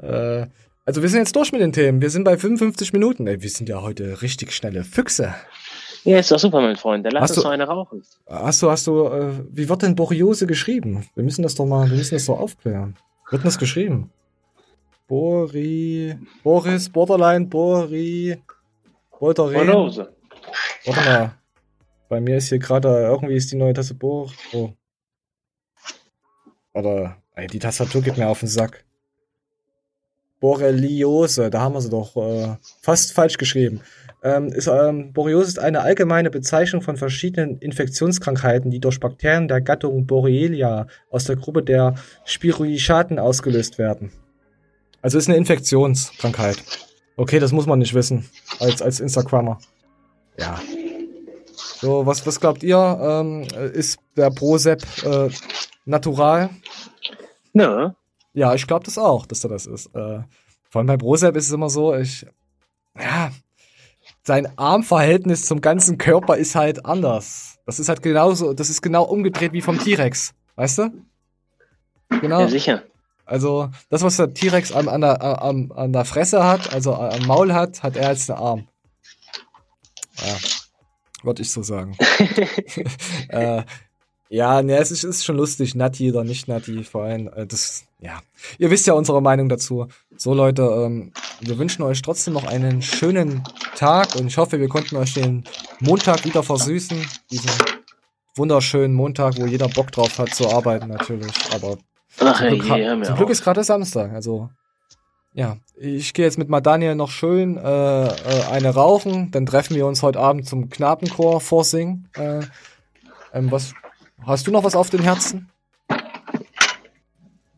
Äh, also wir sind jetzt durch mit den Themen. Wir sind bei 55 Minuten. Ey, wir sind ja heute richtig schnelle Füchse. Ja, ist doch super, mein Freund. Dann lass Hast uns du- noch eine rauchen. Hast du, hast du, äh, wie wird denn Borreliose geschrieben? Wir müssen das doch mal, wir müssen das doch aufklären. Wird denn das geschrieben? Bori, Boris, Borderline, Bori, Bolteren. Borreliose. Warte mal. Bei mir ist hier gerade, irgendwie ist die neue Tasse Bor. Oh. Oder, ey, die Tastatur geht mir auf den Sack. Borreliose, da haben wir sie doch äh, fast falsch geschrieben. Ähm, ist, ähm, Borreliose ist eine allgemeine Bezeichnung von verschiedenen Infektionskrankheiten, die durch Bakterien der Gattung Borrelia aus der Gruppe der Spirochaeten ausgelöst werden. Also ist eine Infektionskrankheit. Okay, das muss man nicht wissen als, als Instagrammer. Ja. So, was, was glaubt ihr? Ähm, ist der Prosep äh, natural? Ja. Ja, ich glaube das auch, dass er das ist. Äh, vor allem bei Prosep ist es immer so, ich. Ja. Sein Armverhältnis zum ganzen Körper ist halt anders. Das ist halt genauso, das ist genau umgedreht wie vom T-Rex. Weißt du? Genau. Ja, sicher. Also, das, was der T-Rex an, an, der, an, an der Fresse hat, also am Maul hat, hat er als der Arm. Ja. Würde ich so sagen. äh, ja, ne, es ist, ist schon lustig, Natti oder nicht Natti, vor allem, äh, das, ja. Ihr wisst ja unsere Meinung dazu. So, Leute, ähm, wir wünschen euch trotzdem noch einen schönen Tag und ich hoffe, wir konnten euch den Montag wieder versüßen. Diesen wunderschönen Montag, wo jeder Bock drauf hat zu arbeiten, natürlich. Aber Ach, zum Glück, mir zum Glück ist gerade Samstag, also. Ja, ich gehe jetzt mit mal Daniel noch schön äh, äh, eine rauchen, dann treffen wir uns heute Abend zum Knabenchor vorsingen. Äh, ähm, was hast du noch was auf dem Herzen?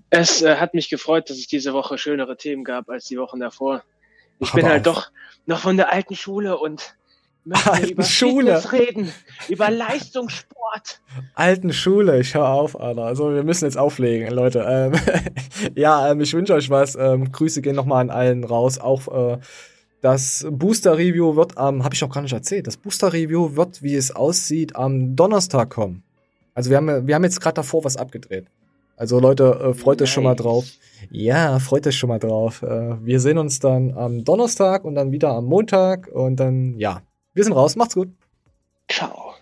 Es äh, hat mich gefreut, dass es diese Woche schönere Themen gab als die Wochen davor. Ich Ach, bin halt doch noch von der alten Schule und möchte Alten über Schule? Fitness reden, über Leistungssport. Alten Schule, ich hör auf, Alter. Also wir müssen jetzt auflegen, Leute. Ähm, ja, ähm, ich wünsche euch was. Ähm, Grüße gehen nochmal an allen raus. Auch äh, das Booster-Review wird am, habe ich noch gar nicht erzählt, das Booster-Review wird, wie es aussieht, am Donnerstag kommen. Also wir haben, wir haben jetzt gerade davor was abgedreht. Also Leute, äh, freut euch schon mal drauf. Ja, freut euch schon mal drauf. Äh, wir sehen uns dann am Donnerstag und dann wieder am Montag und dann, ja, wir sind raus. Macht's gut. Ciao.